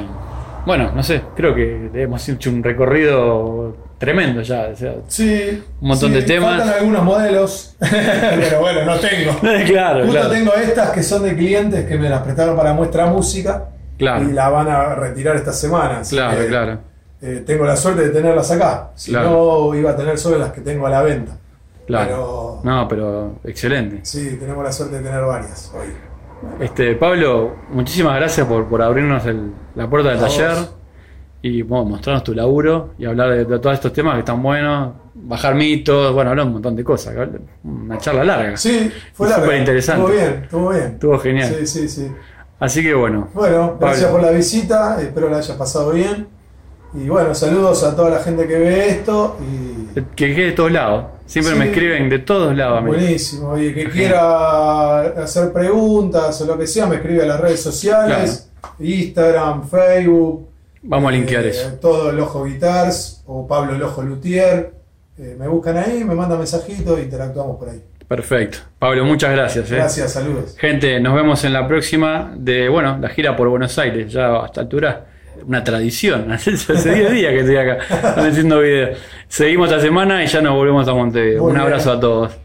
bueno, no sé, creo que hemos hecho un recorrido tremendo ya. o sea, Sí. Un montón sí, de temas. Faltan algunos modelos. pero bueno, no tengo. claro, Justo claro. tengo estas que son de clientes que me las prestaron para muestra música. Claro. Y la van a retirar esta semana. Claro, que, claro. eh, tengo la suerte de tenerlas acá. Si Claro. no, iba a tener solo las que tengo a la venta. Claro. Pero No, pero excelente. sí, tenemos la suerte de tener varias hoy. Este, Pablo, muchísimas gracias por, por abrirnos el- la puerta del taller y bueno, mostrarnos tu laburo y hablar de, de todos estos temas que están buenos, bajar mitos, bueno, hablar un montón de cosas, una charla larga. Sí, fue larga. súper interesante. Estuvo bien, estuvo bien. Estuvo genial. Sí, sí, sí. Así que bueno, Bueno, gracias Pablo. por la visita, espero la hayas pasado bien. Y bueno, saludos a toda la gente que ve esto. Y que quede de todos lados. Siempre Sí. me escriben de todos lados. buenísimo. Y que quiera hacer preguntas o lo que sea, me escribe a las redes sociales: Instagram, Facebook, Vamos a linkear Eh, eso. Todo Lojo Guitars o Pablo Lojo Luthier. Eh, me buscan ahí, me mandan mensajitos e interactuamos por ahí. Perfecto. Pablo, muchas gracias. eh. Gracias, saludos. Gente, nos vemos en la próxima de, bueno, la gira por Buenos Aires. Ya a esta altura, una tradición. Hace 10 días que estoy acá, haciendo videos. Seguimos esta semana y ya nos volvemos a Montevideo. Muy Un bien. abrazo a todos.